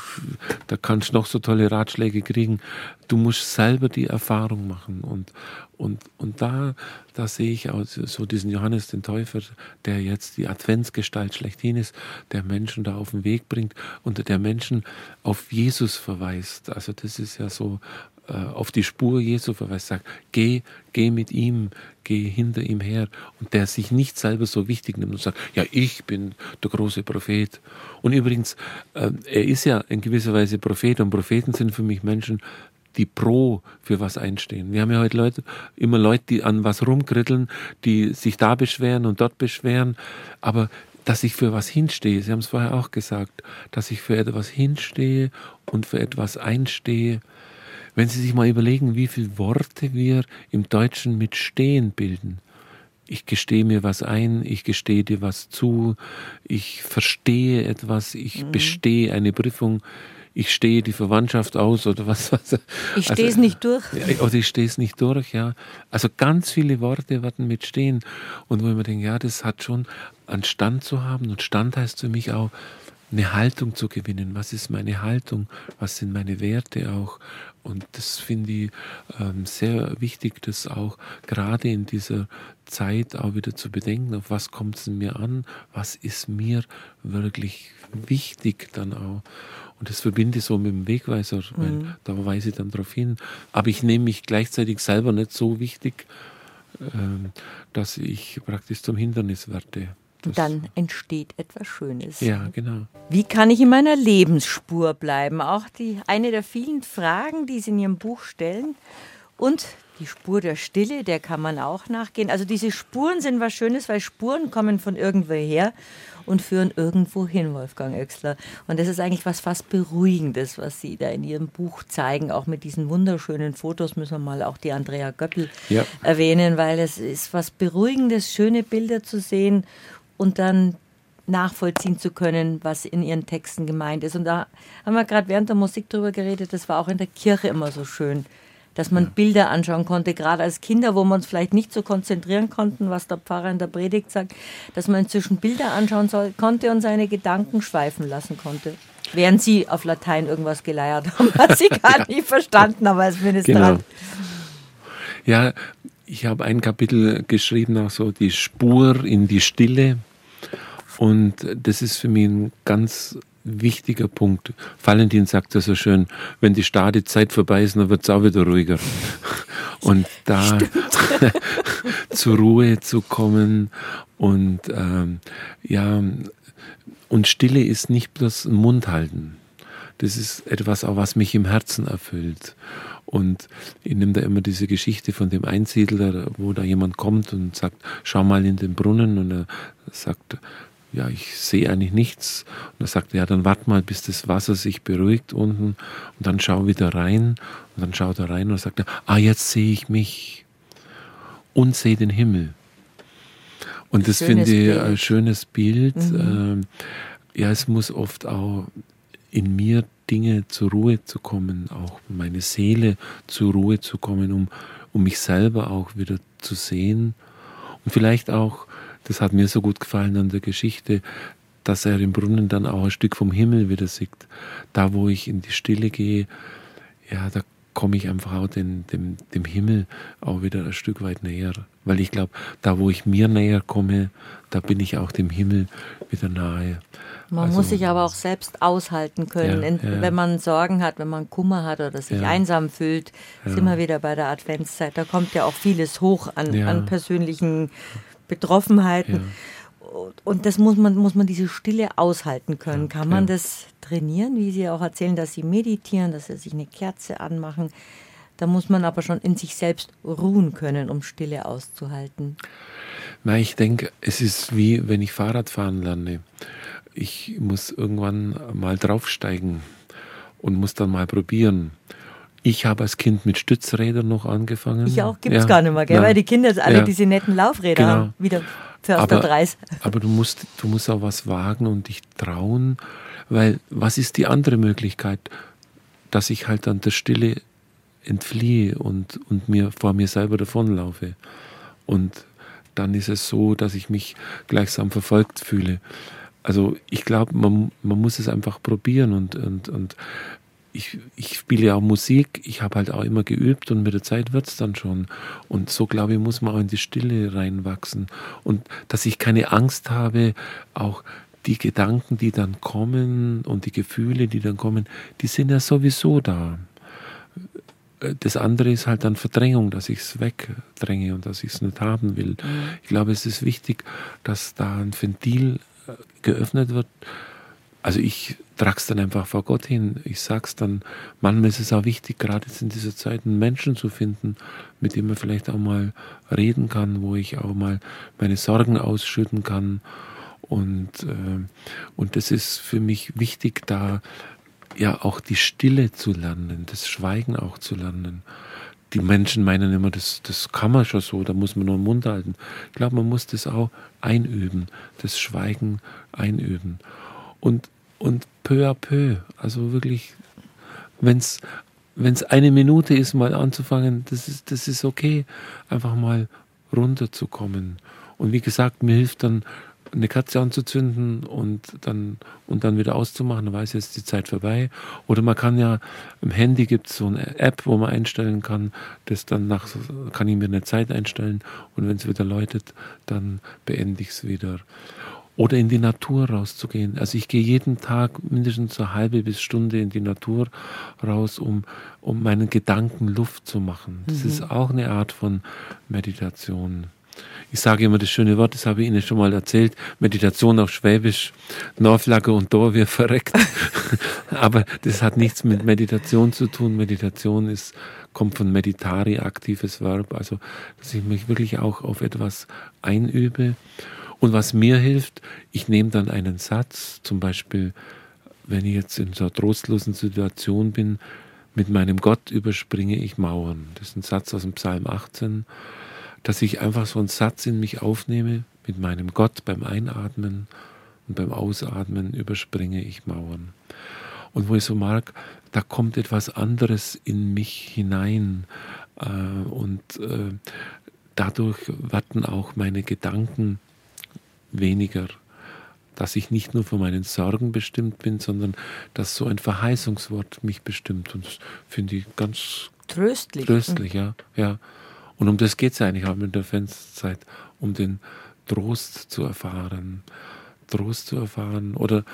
da kannst du noch so tolle Ratschläge kriegen. Du musst selber die Erfahrung machen. Und, und, und da, da sehe ich auch so diesen Johannes den Täufer, der jetzt die Adventsgestalt schlechthin ist, der Menschen da auf den Weg bringt und der Menschen auf Jesus verweist. Also das ist ja so auf die Spur Jesu verweist, sagt, geh, geh mit ihm, geh hinter ihm her und der sich nicht selber so wichtig nimmt und sagt, ja, ich bin der große Prophet. Und übrigens, äh, er ist ja in gewisser Weise Prophet und Propheten sind für mich Menschen, die pro für was einstehen. Wir haben ja heute Leute, immer Leute, die an was rumkritteln, die sich da beschweren und dort beschweren, aber dass ich für was hinstehe, Sie haben es vorher auch gesagt, dass ich für etwas hinstehe und für etwas einstehe, wenn Sie sich mal überlegen, wie viele Worte wir im Deutschen mit stehen bilden. Ich gestehe mir was ein, ich gestehe dir was zu, ich verstehe etwas, ich bestehe eine Prüfung, ich stehe die Verwandtschaft aus oder was. was. Ich stehe es also, nicht durch. Oder ich stehe es nicht durch, ja. Also ganz viele Worte werden mit stehen. Und wo ich mir denke, ja, das hat schon einen Stand zu haben. Und Stand heißt für mich auch, eine Haltung zu gewinnen. Was ist meine Haltung? Was sind meine Werte auch? Und das finde ich ähm, sehr wichtig, das auch gerade in dieser Zeit auch wieder zu bedenken, auf was kommt es mir an, was ist mir wirklich wichtig dann auch. Und das verbinde ich so mit dem Wegweiser, mhm. weil da weise ich dann darauf hin. Aber ich nehme mich gleichzeitig selber nicht so wichtig, ähm, dass ich praktisch zum Hindernis werde. Das dann entsteht etwas Schönes. Ja, genau. Wie kann ich in meiner Lebensspur bleiben? Auch die, eine der vielen Fragen, die Sie in Ihrem Buch stellen. Und die Spur der Stille, der kann man auch nachgehen. Also diese Spuren sind was Schönes, weil Spuren kommen von irgendwo her und führen irgendwo hin, Wolfgang Oechsler. Und das ist eigentlich was fast Beruhigendes, was Sie da in Ihrem Buch zeigen. Auch mit diesen wunderschönen Fotos müssen wir mal auch die Andrea Göppel ja. erwähnen, weil es ist was Beruhigendes, schöne Bilder zu sehen und dann nachvollziehen zu können, was in ihren Texten gemeint ist. Und da haben wir gerade während der Musik drüber geredet, das war auch in der Kirche immer so schön, dass man ja. Bilder anschauen konnte, gerade als Kinder, wo wir uns vielleicht nicht so konzentrieren konnten, was der Pfarrer in der Predigt sagt, dass man inzwischen Bilder anschauen soll, konnte und seine Gedanken schweifen lassen konnte. Während sie auf Latein irgendwas geleiert haben, hat sie gar ja. nicht verstanden, aber als Ministrant. Genau. Ja, ich habe ein Kapitel geschrieben, auch so die Spur in die Stille. Und das ist für mich ein ganz wichtiger Punkt. Valentin sagt das so schön, wenn die Stadezeit vorbei ist, dann wird es auch wieder ruhiger. Und da zur Ruhe zu kommen und ähm, ja, und Stille ist nicht bloß Mund halten. Das ist etwas, auch was mich im Herzen erfüllt. Und ich nehme da immer diese Geschichte von dem Einsiedler, wo da jemand kommt und sagt, schau mal in den Brunnen und er sagt, ja, ich sehe eigentlich nichts. Und er sagt, ja, dann wart mal, bis das Wasser sich beruhigt unten und dann schau wieder rein. Und dann schaut er rein und sagt, ah, jetzt sehe ich mich und sehe den Himmel. Und das finde ich ein schönes Bild. Mhm. Ähm, ja, es muss oft auch in mir Dinge zur Ruhe zu kommen, auch meine Seele zur Ruhe zu kommen, um, um mich selber auch wieder zu sehen. Und vielleicht auch, das hat mir so gut gefallen an der Geschichte, dass er im Brunnen dann auch ein Stück vom Himmel wieder sieht. Da, wo ich in die Stille gehe, ja, da komme ich einfach auch den, dem, dem Himmel auch wieder ein Stück weit näher. Weil ich glaube, da, wo ich mir näher komme, da bin ich auch dem Himmel wieder nahe. Man also, muss sich aber auch selbst aushalten können. Ja, ja, wenn man Sorgen hat, wenn man Kummer hat oder sich einsam fühlt, ja. sind wir wieder bei der Adventszeit. Da kommt ja auch vieles hoch an, an persönlichen Betroffenheiten. Und das muss man, muss man diese Stille aushalten können. Kann man das trainieren, wie Sie auch erzählen, dass Sie meditieren, dass Sie sich eine Kerze anmachen? Da muss man aber schon in sich selbst ruhen können, um Stille auszuhalten. Na, ich denke, es ist wie wenn ich Fahrrad fahren lerne ich muss irgendwann mal draufsteigen und muss dann mal probieren. Ich habe als Kind mit Stützrädern noch angefangen. Ich auch, gibt es ja. gar nicht mehr, gell? weil die Kinder jetzt alle ja. diese netten Laufräder genau. haben, wieder aus aber, der Preis. Aber du musst, du musst auch was wagen und dich trauen, weil was ist die andere Möglichkeit? Dass ich halt an der Stille entfliehe und, und mir vor mir selber davonlaufe. Und dann ist es so, dass ich mich gleichsam verfolgt fühle also ich glaube, man, man muss es einfach probieren und, und, und ich, ich spiele ja auch Musik, ich habe halt auch immer geübt und mit der Zeit wird es dann schon. Und so, glaube ich, muss man auch in die Stille reinwachsen. Und dass ich keine Angst habe, auch die Gedanken, die dann kommen und die Gefühle, die dann kommen, die sind ja sowieso da. Das andere ist halt dann Verdrängung, dass ich es wegdränge und dass ich es nicht haben will. Mhm. Ich glaube, es ist wichtig, dass da ein Ventil geöffnet wird. Also ich trage es dann einfach vor Gott hin. Ich sage es dann, manchmal ist es auch wichtig, gerade jetzt in dieser Zeit einen Menschen zu finden, mit dem man vielleicht auch mal reden kann, wo ich auch mal meine Sorgen ausschütten kann. Und, äh, und das ist für mich wichtig, da ja auch die Stille zu lernen, das Schweigen auch zu lernen die Menschen meinen immer, das, das kann man schon so, da muss man nur den Mund halten. Ich glaube, man muss das auch einüben, das Schweigen einüben. Und, und peu à peu, also wirklich, wenn es eine Minute ist, mal anzufangen, das ist, das ist okay, einfach mal runterzukommen. Und wie gesagt, mir hilft dann eine Katze anzuzünden und dann, und dann wieder auszumachen, dann weiß jetzt die Zeit vorbei. Oder man kann ja, im Handy gibt es so eine App, wo man einstellen kann, das dann nach, kann ich mir eine Zeit einstellen und wenn es wieder läutet, dann beende ich es wieder oder in die Natur rauszugehen. Also ich gehe jeden Tag mindestens eine halbe bis Stunde in die Natur raus, um, um meinen Gedanken Luft zu machen. Das mhm. ist auch eine Art von Meditation. Ich sage immer das schöne Wort, das habe ich Ihnen schon mal erzählt, Meditation auf Schwäbisch, Norflagge und Dor, wir verreckt. Aber das hat nichts mit Meditation zu tun. Meditation ist, kommt von meditari, aktives Verb, also dass ich mich wirklich auch auf etwas einübe und was mir hilft, ich nehme dann einen Satz, zum Beispiel, wenn ich jetzt in so einer trostlosen Situation bin, mit meinem Gott überspringe ich Mauern. Das ist ein Satz aus dem Psalm 18, dass ich einfach so einen Satz in mich aufnehme, mit meinem Gott beim Einatmen und beim Ausatmen überspringe ich Mauern. Und wo ich so mag, da kommt etwas anderes in mich hinein äh, und äh, dadurch werden auch meine Gedanken weniger, dass ich nicht nur von meinen Sorgen bestimmt bin, sondern dass so ein Verheißungswort mich bestimmt. Und das finde ich ganz tröstlich. Tröstlich, ja. ja. Und um das geht es eigentlich auch mit der Fensterzeit, um den Trost zu erfahren. Trost zu erfahren. Oder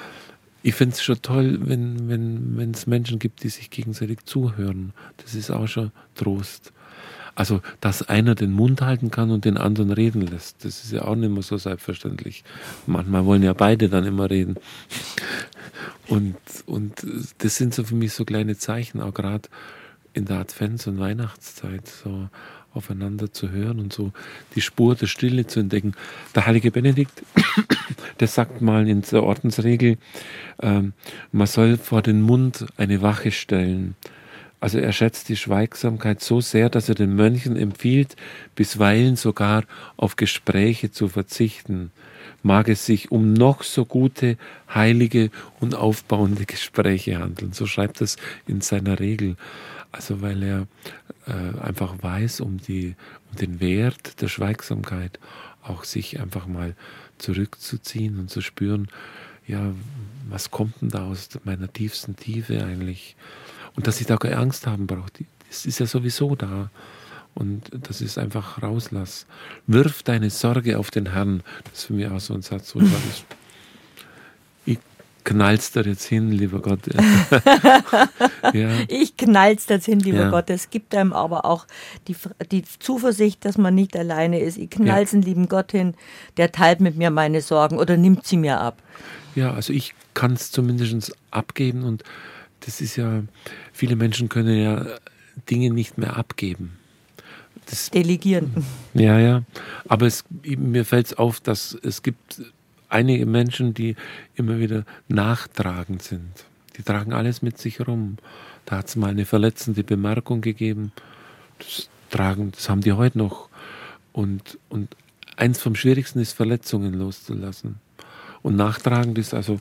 ich finde es schon toll, wenn wenn es Menschen gibt, die sich gegenseitig zuhören. Das ist auch schon Trost. Also, dass einer den Mund halten kann und den anderen reden lässt, das ist ja auch nicht mehr so selbstverständlich. Manchmal wollen ja beide dann immer reden. Und, und das sind so für mich so kleine Zeichen, auch gerade in der Advents- und Weihnachtszeit, so aufeinander zu hören und so die Spur der Stille zu entdecken. Der heilige Benedikt, der sagt mal in der Ordensregel, ähm, man soll vor den Mund eine Wache stellen. Also er schätzt die Schweigsamkeit so sehr, dass er den Mönchen empfiehlt, bisweilen sogar auf Gespräche zu verzichten. Mag es sich um noch so gute, heilige und aufbauende Gespräche handeln. So schreibt es in seiner Regel. Also weil er äh, einfach weiß um, die, um den Wert der Schweigsamkeit, auch sich einfach mal zurückzuziehen und zu spüren, ja, was kommt denn da aus meiner tiefsten Tiefe eigentlich? Und dass ich da keine Angst haben brauche, das ist ja sowieso da. Und das ist einfach rauslass. Wirf deine Sorge auf den Herrn. Das ist für mich auch so ein Satz, wo ich sage, ich knall's da jetzt hin, lieber Gott. ja. Ich knall's da jetzt hin, lieber ja. Gott. Es gibt einem aber auch die, die Zuversicht, dass man nicht alleine ist. Ich knall's ja. den lieben Gott hin, der teilt mit mir meine Sorgen oder nimmt sie mir ab. Ja, also ich kann es zumindest abgeben und das ist ja, viele Menschen können ja Dinge nicht mehr abgeben. Das, Delegieren. Ja, ja. Aber es, mir fällt es auf, dass es gibt einige Menschen, die immer wieder nachtragend sind. Die tragen alles mit sich rum. Da hat es mal eine verletzende Bemerkung gegeben. Das tragen, das haben die heute noch. Und, und eins vom Schwierigsten ist, Verletzungen loszulassen. Und nachtragend ist also,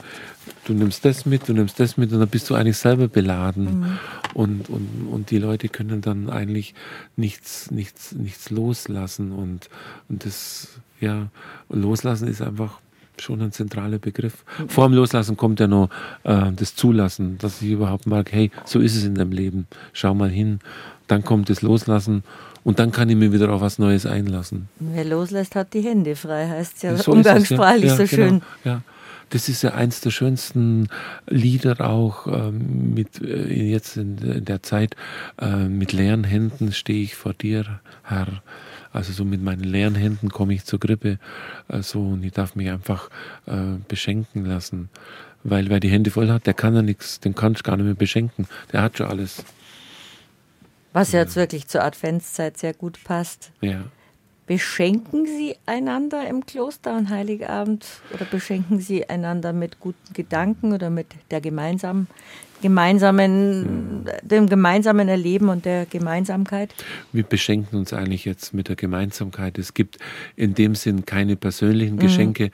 du nimmst das mit, du nimmst das mit und dann bist du eigentlich selber beladen. Mhm. Und, und, und die Leute können dann eigentlich nichts, nichts, nichts loslassen. Und, und das, ja, loslassen ist einfach schon ein zentraler Begriff. Vor dem Loslassen kommt ja noch äh, das Zulassen, dass ich überhaupt mag, hey, so ist es in deinem Leben, schau mal hin. Dann kommt das Loslassen und dann kann ich mir wieder auf was Neues einlassen. Wer loslässt, hat die Hände frei, heißt es ja so umgangssprachlich ja. Ja, so genau. schön. Ja. Das ist ja eins der schönsten Lieder auch ähm, mit äh, jetzt in, in, der Zeit. Äh, mit leeren Händen stehe ich vor dir, Herr. Also so mit meinen leeren Händen komme ich zur Grippe. Äh, so und ich darf mich einfach äh, beschenken lassen. Weil wer die Hände voll hat, der kann ja nichts, den kann ich gar nicht mehr beschenken. Der hat schon alles. Was jetzt wirklich zur Adventszeit sehr gut passt. Ja. Beschenken Sie einander im Kloster an Heiligabend oder beschenken Sie einander mit guten Gedanken oder mit der gemeinsamen gemeinsamen, dem gemeinsamen Erleben und der Gemeinsamkeit? Wir beschenken uns eigentlich jetzt mit der Gemeinsamkeit. Es gibt in dem Sinn keine persönlichen mhm. Geschenke.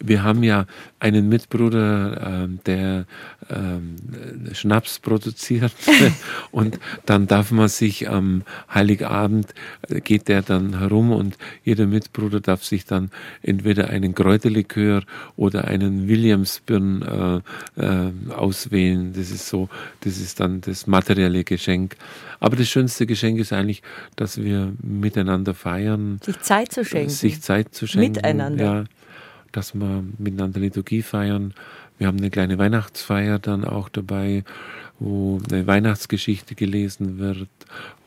Wir haben ja einen Mitbruder, äh, der äh, Schnaps produziert und dann darf man sich am Heiligabend, geht der dann herum und jeder Mitbruder darf sich dann entweder einen Kräuterlikör oder einen Williamsbirn äh, äh, auswählen. Das ist so, das ist dann das materielle Geschenk. Aber das schönste Geschenk ist eigentlich, dass wir miteinander feiern. Sich Zeit zu schenken. Sich Zeit zu schenken. Miteinander. Ja, dass wir miteinander Liturgie feiern. Wir haben eine kleine Weihnachtsfeier dann auch dabei wo eine Weihnachtsgeschichte gelesen wird,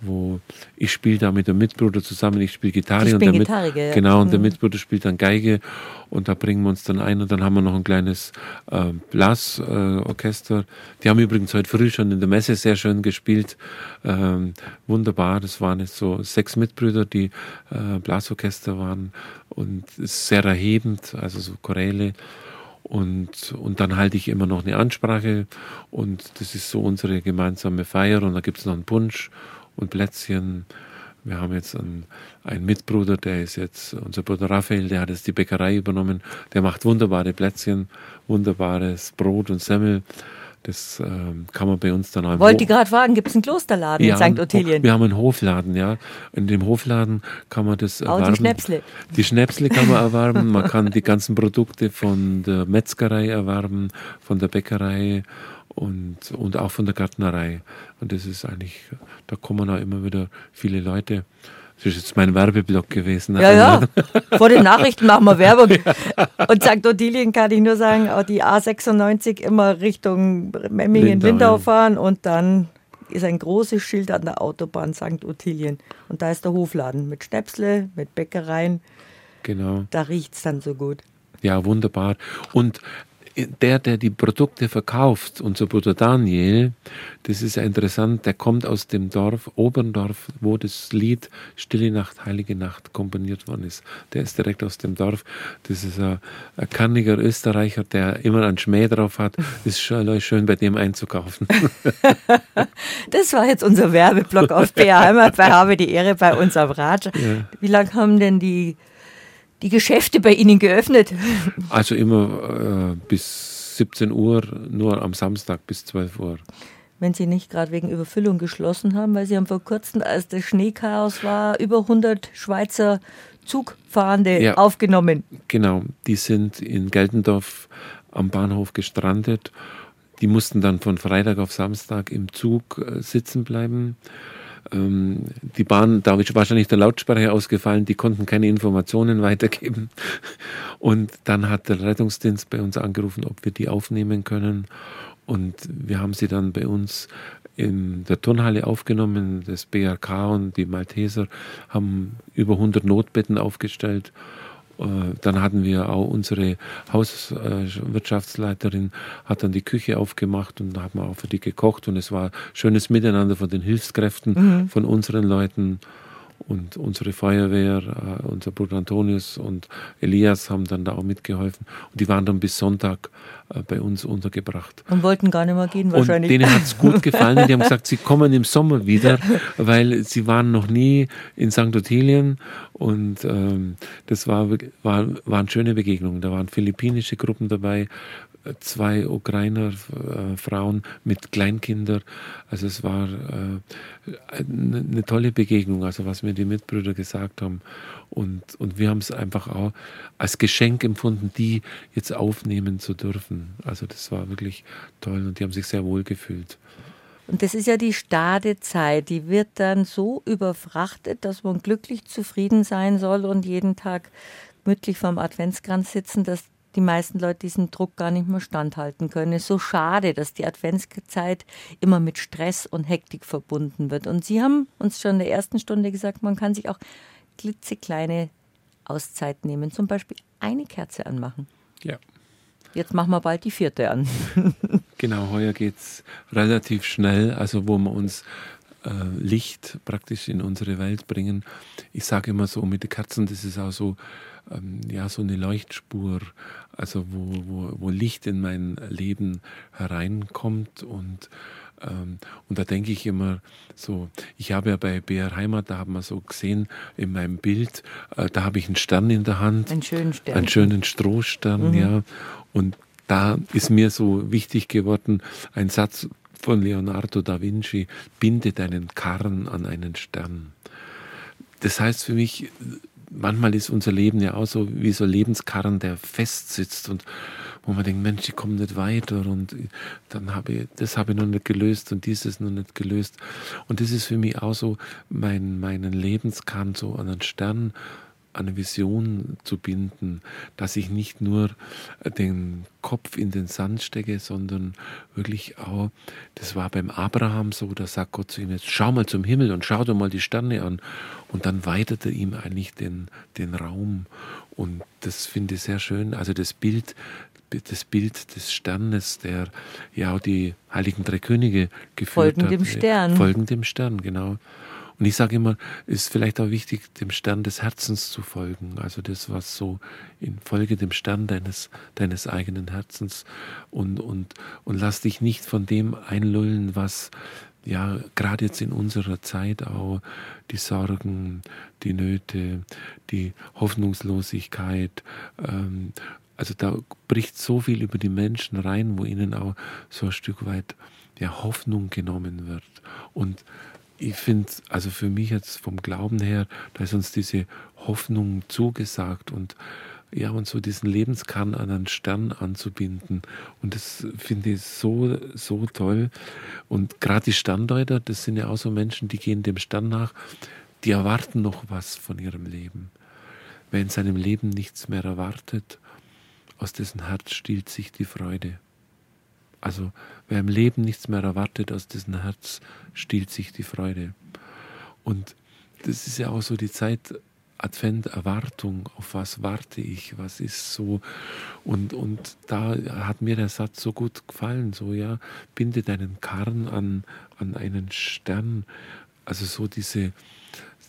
wo ich spiele da mit dem Mitbruder zusammen, ich spiele Gitarre, und der, Gitarre, Mit, genau, und der mhm. Mitbruder spielt dann Geige und da bringen wir uns dann ein und dann haben wir noch ein kleines äh, Blasorchester. Äh, die haben übrigens heute früh schon in der Messe sehr schön gespielt, ähm, wunderbar. Das waren jetzt so sechs Mitbrüder, die äh, Blasorchester waren und sehr erhebend, also so Choräle. Und, und dann halte ich immer noch eine Ansprache und das ist so unsere gemeinsame Feier und da gibt es noch einen Punsch und Plätzchen. Wir haben jetzt einen, einen, Mitbruder, der ist jetzt, unser Bruder Raphael, der hat jetzt die Bäckerei übernommen. Der macht wunderbare Plätzchen, wunderbares Brot und Semmel. Das ähm, kann man bei uns dann auch. Wollte gerade fragen, gibt es einen Klosterladen ja, in St. Ottilien? Wir haben einen Hofladen, ja. In dem Hofladen kann man das erwerben. Auch die Schnäpsle. Die Schnäpsle kann man erwerben. Man kann die ganzen Produkte von der Metzgerei erwerben, von der Bäckerei und, und auch von der Gärtnerei. Und das ist eigentlich, da kommen auch immer wieder viele Leute. Das ist jetzt mein Werbeblock gewesen. Ja, ja. Vor den Nachrichten machen wir Werbung. Und St. Ottilien kann ich nur sagen, auch die A96 immer Richtung Memmingen-Lindau fahren und dann ist ein großes Schild an der Autobahn St. Ottilien. Und da ist der Hofladen mit Schnäpsle, mit Bäckereien. Genau. Da riecht es dann so gut. Ja, wunderbar. Und der, der die Produkte verkauft, unser Bruder Daniel, das ist ja interessant, der kommt aus dem Dorf, Oberndorf, wo das Lied Stille Nacht, Heilige Nacht komponiert worden ist. Der ist direkt aus dem Dorf. Das ist ein, ein kanniger Österreicher, der immer einen Schmäh drauf hat. Ist schon schön, bei dem einzukaufen. das war jetzt unser Werbeblock auf BR Heimat bei Habe die Ehre bei uns am Rad. Ja. Wie lange haben denn die die Geschäfte bei Ihnen geöffnet? Also immer äh, bis 17 Uhr, nur am Samstag bis 12 Uhr. Wenn Sie nicht gerade wegen Überfüllung geschlossen haben, weil Sie haben vor kurzem, als das Schneechaos war, über 100 Schweizer Zugfahrende ja, aufgenommen. Genau, die sind in Geltendorf am Bahnhof gestrandet. Die mussten dann von Freitag auf Samstag im Zug äh, sitzen bleiben ähm, die Bahn, da ist wahrscheinlich der Lautsprecher ausgefallen, die konnten keine Informationen weitergeben. Und dann hat der Rettungsdienst bei uns angerufen, ob wir die aufnehmen können. Und wir haben sie dann bei uns in der Turnhalle aufgenommen. Das BRK und die Malteser haben über 100 Notbetten aufgestellt. Äh, dann hatten wir auch unsere Hauswirtschaftsleiterin, hat dann die Küche aufgemacht und da haben wir auch für die gekocht und es war schönes Miteinander von den Hilfskräften, mhm. von unseren Leuten und unsere Feuerwehr, äh, unser Bruder Antonius und Elias haben dann da auch mitgeholfen. Und die waren dann bis Sonntag äh, bei uns untergebracht. Und wollten gar nicht mehr gehen wahrscheinlich. Und denen hat es gut gefallen. Die haben gesagt, sie kommen im Sommer wieder, weil sie waren noch nie in St. Ottilien. Und ähm, das war, war, waren schöne Begegnungen. Da waren philippinische Gruppen dabei, zwei Ukrainer äh, Frauen mit Kleinkindern. Also es war äh, eine, eine tolle Begegnung, also was mir die Mitbrüder gesagt haben. Und, und wir haben es einfach auch als Geschenk empfunden, die jetzt aufnehmen zu dürfen. Also das war wirklich toll und die haben sich sehr wohl gefühlt. Und das ist ja die Stadezeit, die wird dann so überfrachtet, dass man glücklich zufrieden sein soll und jeden Tag gemütlich vorm Adventskranz sitzen, dass die meisten Leute diesen Druck gar nicht mehr standhalten können. Es ist so schade, dass die Adventszeit immer mit Stress und Hektik verbunden wird. Und Sie haben uns schon in der ersten Stunde gesagt, man kann sich auch klitzekleine Auszeit nehmen, zum Beispiel eine Kerze anmachen. Ja. Jetzt machen wir bald die vierte an. genau, heuer geht es relativ schnell, also wo wir uns Licht praktisch in unsere Welt bringen. Ich sage immer so, mit den Kerzen, das ist auch so, ähm, ja, so eine Leuchtspur, also wo, wo, wo Licht in mein Leben hereinkommt und ähm, und da denke ich immer so, ich habe ja bei BR Heimat, da haben wir so gesehen in meinem Bild, äh, da habe ich einen Stern in der Hand. Einen schönen Stern. Einen schönen Strohstern, mhm. ja. Und da ist mir so wichtig geworden, ein Satz von Leonardo da Vinci, binde deinen Karren an einen Stern. Das heißt für mich, manchmal ist unser Leben ja auch so wie so Lebenskarren, der festsitzt und wo man denkt, Mensch, ich komme nicht weiter und dann habe ich, das habe ich noch nicht gelöst und dieses noch nicht gelöst. Und das ist für mich auch so mein, meinen Lebenskern so an einen Stern eine Vision zu binden, dass ich nicht nur den Kopf in den Sand stecke, sondern wirklich auch, das war beim Abraham so, da sagt Gott zu ihm jetzt, schau mal zum Himmel und schau dir mal die Sterne an. Und dann weitet er ihm eigentlich den, den Raum. Und das finde ich sehr schön. Also das Bild, das Bild des Sternes, der ja auch die heiligen drei Könige geführt Folgen hat. Folgen dem Stern. Folgen dem Stern, genau. Und ich sage immer, ist vielleicht auch wichtig, dem Stern des Herzens zu folgen. Also das, was so in Folge dem Stern deines, deines eigenen Herzens und, und, und lass dich nicht von dem einlullen, was ja, gerade jetzt in unserer Zeit auch die Sorgen, die Nöte, die Hoffnungslosigkeit, ähm, also da bricht so viel über die Menschen rein, wo ihnen auch so ein Stück weit ja, Hoffnung genommen wird. Und ich finde, also für mich jetzt vom Glauben her, da ist uns diese Hoffnung zugesagt und ja, und so diesen Lebenskern an einen Stern anzubinden. Und das finde ich so, so toll. Und gerade die Sterndeuter, das sind ja auch so Menschen, die gehen dem Stern nach, die erwarten noch was von ihrem Leben. Wer in seinem Leben nichts mehr erwartet, aus dessen Herz stiehlt sich die Freude. Also wer im Leben nichts mehr erwartet, aus dessen Herz stiehlt sich die Freude. Und das ist ja auch so die Zeit Advent, Erwartung, auf was warte ich, was ist so. Und, und da hat mir der Satz so gut gefallen, so ja, binde deinen Karren an, an einen Stern. Also so diese,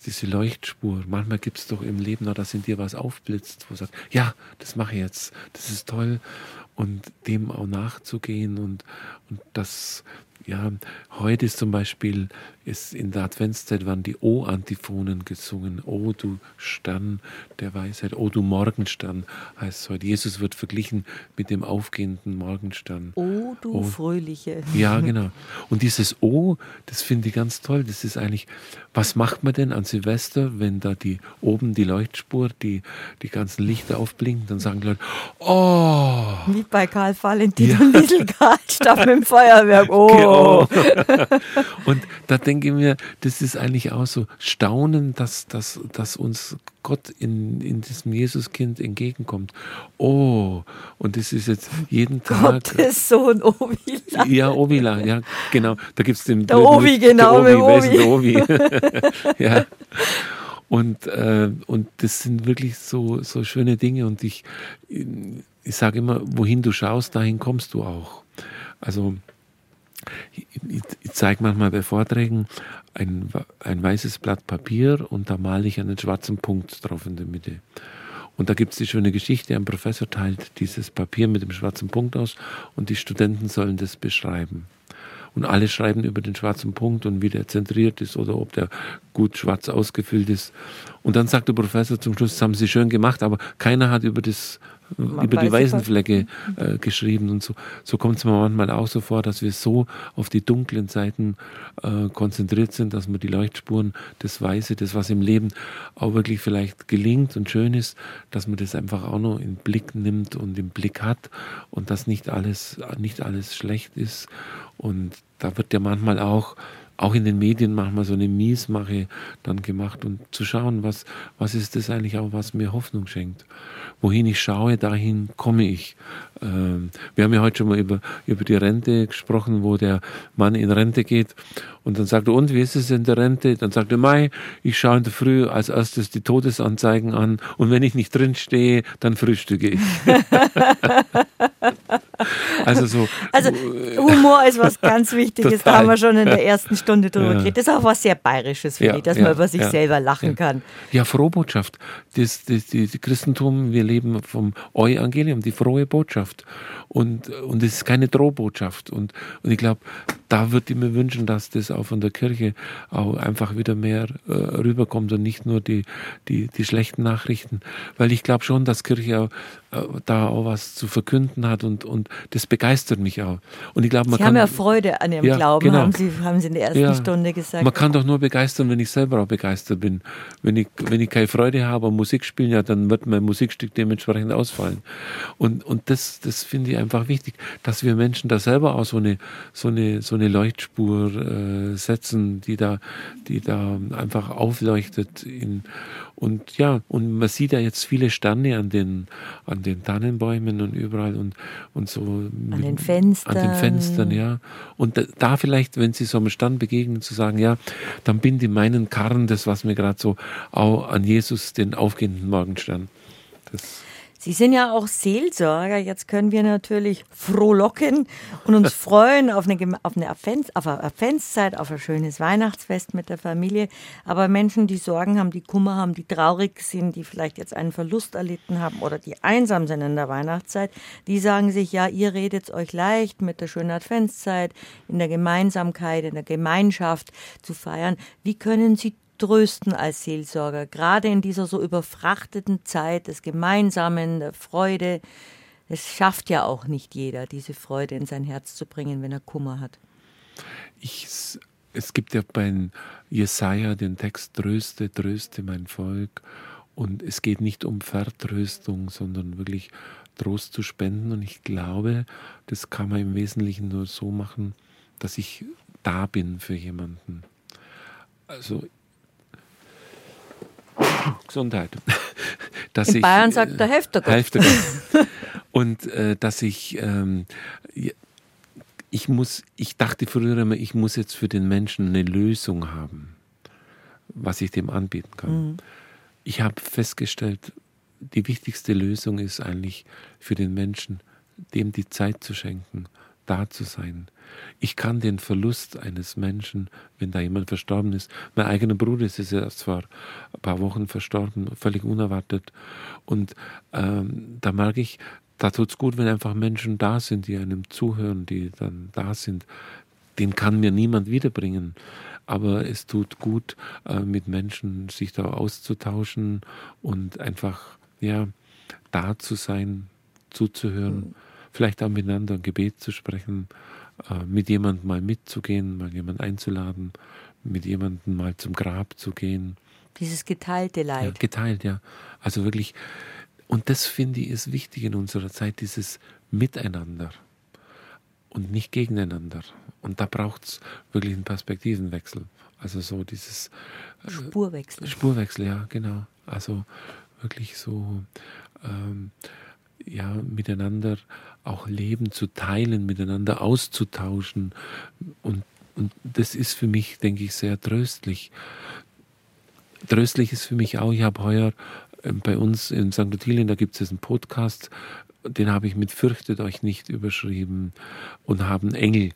diese Leuchtspur. Manchmal gibt es doch im Leben noch, dass in dir was aufblitzt, wo du sagst, ja, das mache ich jetzt, das ist toll und dem auch nachzugehen und, und das, ja, heute ist zum Beispiel, ist in der Adventszeit waren die O-Antiphonen gesungen. O du Stern der Weisheit, O du Morgenstern heißt es heute. Jesus wird verglichen mit dem aufgehenden Morgenstern. O du o. Fröhliche. Ja, genau. Und dieses O, das finde ich ganz toll. Das ist eigentlich, was macht man denn an Silvester, wenn da die oben die Leuchtspur, die, die ganzen Lichter aufblinken, dann sagen die Leute, oh. Wie bei Karl Valentin ja. und Liesel Karlstadt mit dem Feuerwerk. Oh. Genau. Und da denke ich mir, das ist eigentlich auch so Staunen, dass, dass, dass uns Gott in, in diesem Jesuskind entgegenkommt. Oh, und das ist jetzt jeden Tag. Gottes Sohn Ovila. Ja, Ovila, ja, genau. Da gibt es den. Der Ovi, genau. Der Ovi, der Ovi. ja. Und, äh, und das sind wirklich so, so schöne Dinge. Und ich, ich sage immer, wohin du schaust, dahin kommst du auch. Also ich, ich zeige manchmal bei Vorträgen ein, ein weißes Blatt Papier und da male ich einen schwarzen Punkt drauf in der Mitte. Und da gibt es die schöne Geschichte, ein Professor teilt dieses Papier mit dem schwarzen Punkt aus und die Studenten sollen das beschreiben. Und alle schreiben über den schwarzen Punkt und wie der zentriert ist oder ob der gut schwarz ausgefüllt ist. Und dann sagt der Professor zum Schluss, das haben Sie schön gemacht, aber keiner hat über das man über die weißen Flecke äh, geschrieben und so. So kommt es mir manchmal auch so vor, dass wir so auf die dunklen Seiten äh, konzentriert sind, dass man die Leuchtspuren, das Weiße, das, was im Leben auch wirklich vielleicht gelingt und schön ist, dass man das einfach auch noch in Blick nimmt und im Blick hat und dass nicht alles, nicht alles schlecht ist. Und da wird ja manchmal auch auch in den Medien manchmal so eine Miesmache dann gemacht und zu schauen, was, was ist das eigentlich auch, was mir Hoffnung schenkt. Wohin ich schaue, dahin komme ich. Ähm, wir haben ja heute schon mal über, über die Rente gesprochen, wo der Mann in Rente geht und dann sagt er, und wie ist es in der Rente? Dann sagt er, Mai, ich schaue in der Früh als erstes die Todesanzeigen an und wenn ich nicht drin stehe, dann frühstücke ich. Also so. Also Humor ist was ganz Wichtiges. Da haben wir schon in der ersten Stunde drüber ja. geredet. Das ist auch was sehr Bayerisches, finde ja, ich, dass ja, man über sich selber lachen kann. Ja, Frohbotschaft. Das, das, das, das Christentum, wir leben vom Evangelium, die frohe Botschaft. Und, und es ist keine Drohbotschaft. Und, und ich glaube, da würde ich mir wünschen, dass das auch von der Kirche auch einfach wieder mehr äh, rüberkommt und nicht nur die, die, die schlechten Nachrichten. Weil ich glaube schon, dass Kirche auch, äh, da auch was zu verkünden hat und, und das begeistert mich auch. Und ich glaube, man Sie kann, haben ja Freude an Ihrem ja, Glauben, genau. haben, Sie, haben Sie in der ersten ja, Stunde gesagt. Man kann doch nur begeistern, wenn ich selber auch begeistert bin. Wenn ich, wenn ich keine Freude habe am Musik spielen, ja, dann wird mein Musikstück dementsprechend ausfallen. Und, und das, das finde ich einfach wichtig, dass wir Menschen da selber auch so eine, so eine, so eine Leuchtspur äh, setzen, die da, die da einfach aufleuchtet in, und ja, und man sieht ja jetzt viele Sterne an den, an den Tannenbäumen und überall und, und so. An den Fenstern. An den Fenstern, ja. Und da, vielleicht, wenn Sie so einem Stand begegnen, zu sagen, ja, dann bin in meinen Karren das, was mir gerade so auch an Jesus, den aufgehenden Morgenstern. Das Sie sind ja auch Seelsorger. Jetzt können wir natürlich frohlocken und uns freuen auf eine, auf eine Advents, auf eine Adventszeit, auf ein schönes Weihnachtsfest mit der Familie. Aber Menschen, die Sorgen haben, die Kummer haben, die traurig sind, die vielleicht jetzt einen Verlust erlitten haben oder die einsam sind in der Weihnachtszeit, die sagen sich, ja, ihr redet euch leicht mit der schönen Adventszeit, in der Gemeinsamkeit, in der Gemeinschaft zu feiern. Wie können Sie trösten als Seelsorger, gerade in dieser so überfrachteten Zeit des Gemeinsamen, der Freude. Es schafft ja auch nicht jeder, diese Freude in sein Herz zu bringen, wenn er Kummer hat. Ich, es gibt ja bei Jesaja den Text Tröste, tröste mein Volk. Und es geht nicht um Vertröstung, sondern wirklich Trost zu spenden. Und ich glaube, das kann man im Wesentlichen nur so machen, dass ich da bin für jemanden. Also Gesundheit. Dass In ich, Bayern sagt der Heftiger. Heftiger. Und äh, dass ich, ähm, ich muss, ich dachte früher immer, ich muss jetzt für den Menschen eine Lösung haben, was ich dem anbieten kann. Mhm. Ich habe festgestellt, die wichtigste Lösung ist eigentlich für den Menschen, dem die Zeit zu schenken, da zu sein, ich kann den Verlust eines Menschen, wenn da jemand verstorben ist, mein eigener Bruder ist erst vor ein paar Wochen verstorben, völlig unerwartet. Und ähm, da mag ich, da tut es gut, wenn einfach Menschen da sind, die einem zuhören, die dann da sind. Den kann mir niemand wiederbringen. Aber es tut gut, äh, mit Menschen sich da auszutauschen und einfach, ja, da zu sein, zuzuhören, mhm. Vielleicht auch miteinander ein Gebet zu sprechen äh, mit jemandem mal mitzugehen, mal jemanden einzuladen, mit jemandem mal zum Grab zu gehen. Dieses geteilte Leid. Ja, geteilt, ja. Also wirklich, und das finde ich ist wichtig in unserer Zeit, dieses Miteinander und nicht gegeneinander. Und da braucht es wirklich einen Perspektivenwechsel. Also so dieses äh, Spurwechsel. Spurwechsel, ja, genau. Also wirklich so ähm, ja, miteinander auch Leben zu teilen, miteinander auszutauschen. Und, und das ist für mich, denke ich, sehr tröstlich. Tröstlich ist für mich auch, ich habe heuer ähm, bei uns in St. Ottilien, da gibt es einen Podcast, den habe ich mit Fürchtet euch nicht überschrieben und haben Engel.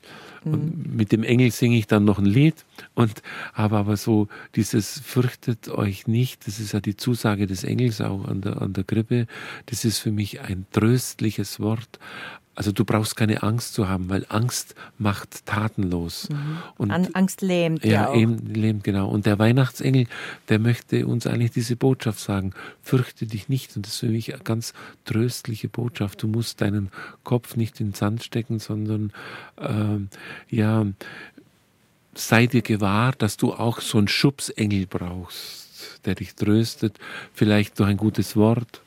Mhm. Und mit dem Engel singe ich dann noch ein Lied und habe aber so dieses Fürchtet euch nicht, das ist ja die Zusage des Engels auch an der, an der Krippe, das ist für mich ein tröstliches Wort. Also du brauchst keine Angst zu haben, weil Angst macht tatenlos. Mhm. Und An Angst lähmt. Ja, ja eben lähmt, genau. Und der Weihnachtsengel, der möchte uns eigentlich diese Botschaft sagen, fürchte dich nicht. Und das ist für mich eine ganz tröstliche Botschaft. Du musst deinen Kopf nicht in den Sand stecken, sondern äh, ja, sei dir gewahr, dass du auch so einen Schubsengel brauchst, der dich tröstet, vielleicht durch ein gutes Wort,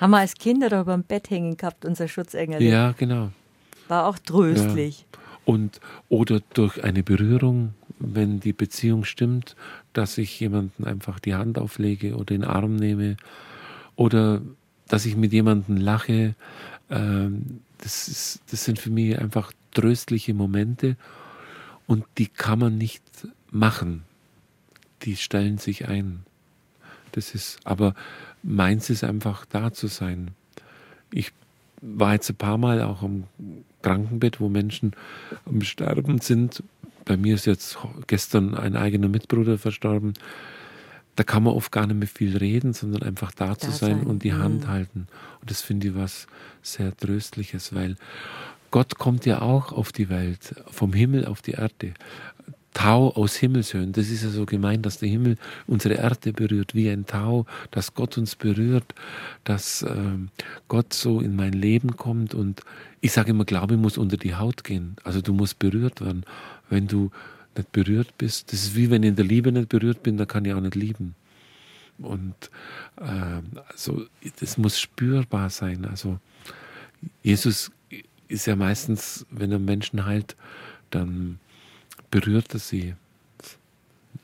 haben wir als Kinder da beim Bett hängen gehabt, unser Schutzengel. Ja, genau. War auch tröstlich. Ja. Und oder durch eine Berührung, wenn die Beziehung stimmt, dass ich jemanden einfach die Hand auflege oder den Arm nehme oder dass ich mit jemandem lache. Ähm, das, ist, das sind für mich einfach tröstliche Momente und die kann man nicht machen. Die stellen sich ein. Das ist, aber meins ist einfach da zu sein. Ich war jetzt ein paar Mal auch am Krankenbett, wo Menschen am Sterben sind. Bei mir ist jetzt gestern ein eigener Mitbruder verstorben. Da kann man oft gar nicht mehr viel reden, sondern einfach da, da zu sein, sein, und die Hand mhm. halten. Und das finde ich was sehr Tröstliches, weil Gott kommt ja auch auf die Welt, vom Himmel auf die Erde. Tau aus Himmelshöhen. Das ist ja so gemeint, dass der Himmel unsere Erde berührt, wie ein Tau, dass Gott uns berührt, dass äh, Gott so in mein Leben kommt. Und ich sage immer, Glaube muss unter die Haut gehen. Also du musst berührt werden. Wenn du nicht berührt bist, das ist wie wenn ich in der Liebe nicht berührt bin, dann kann ich auch nicht lieben. Und äh, also das muss spürbar sein. Also Jesus ist ja meistens, wenn er Menschen heilt, dann berührt er sie,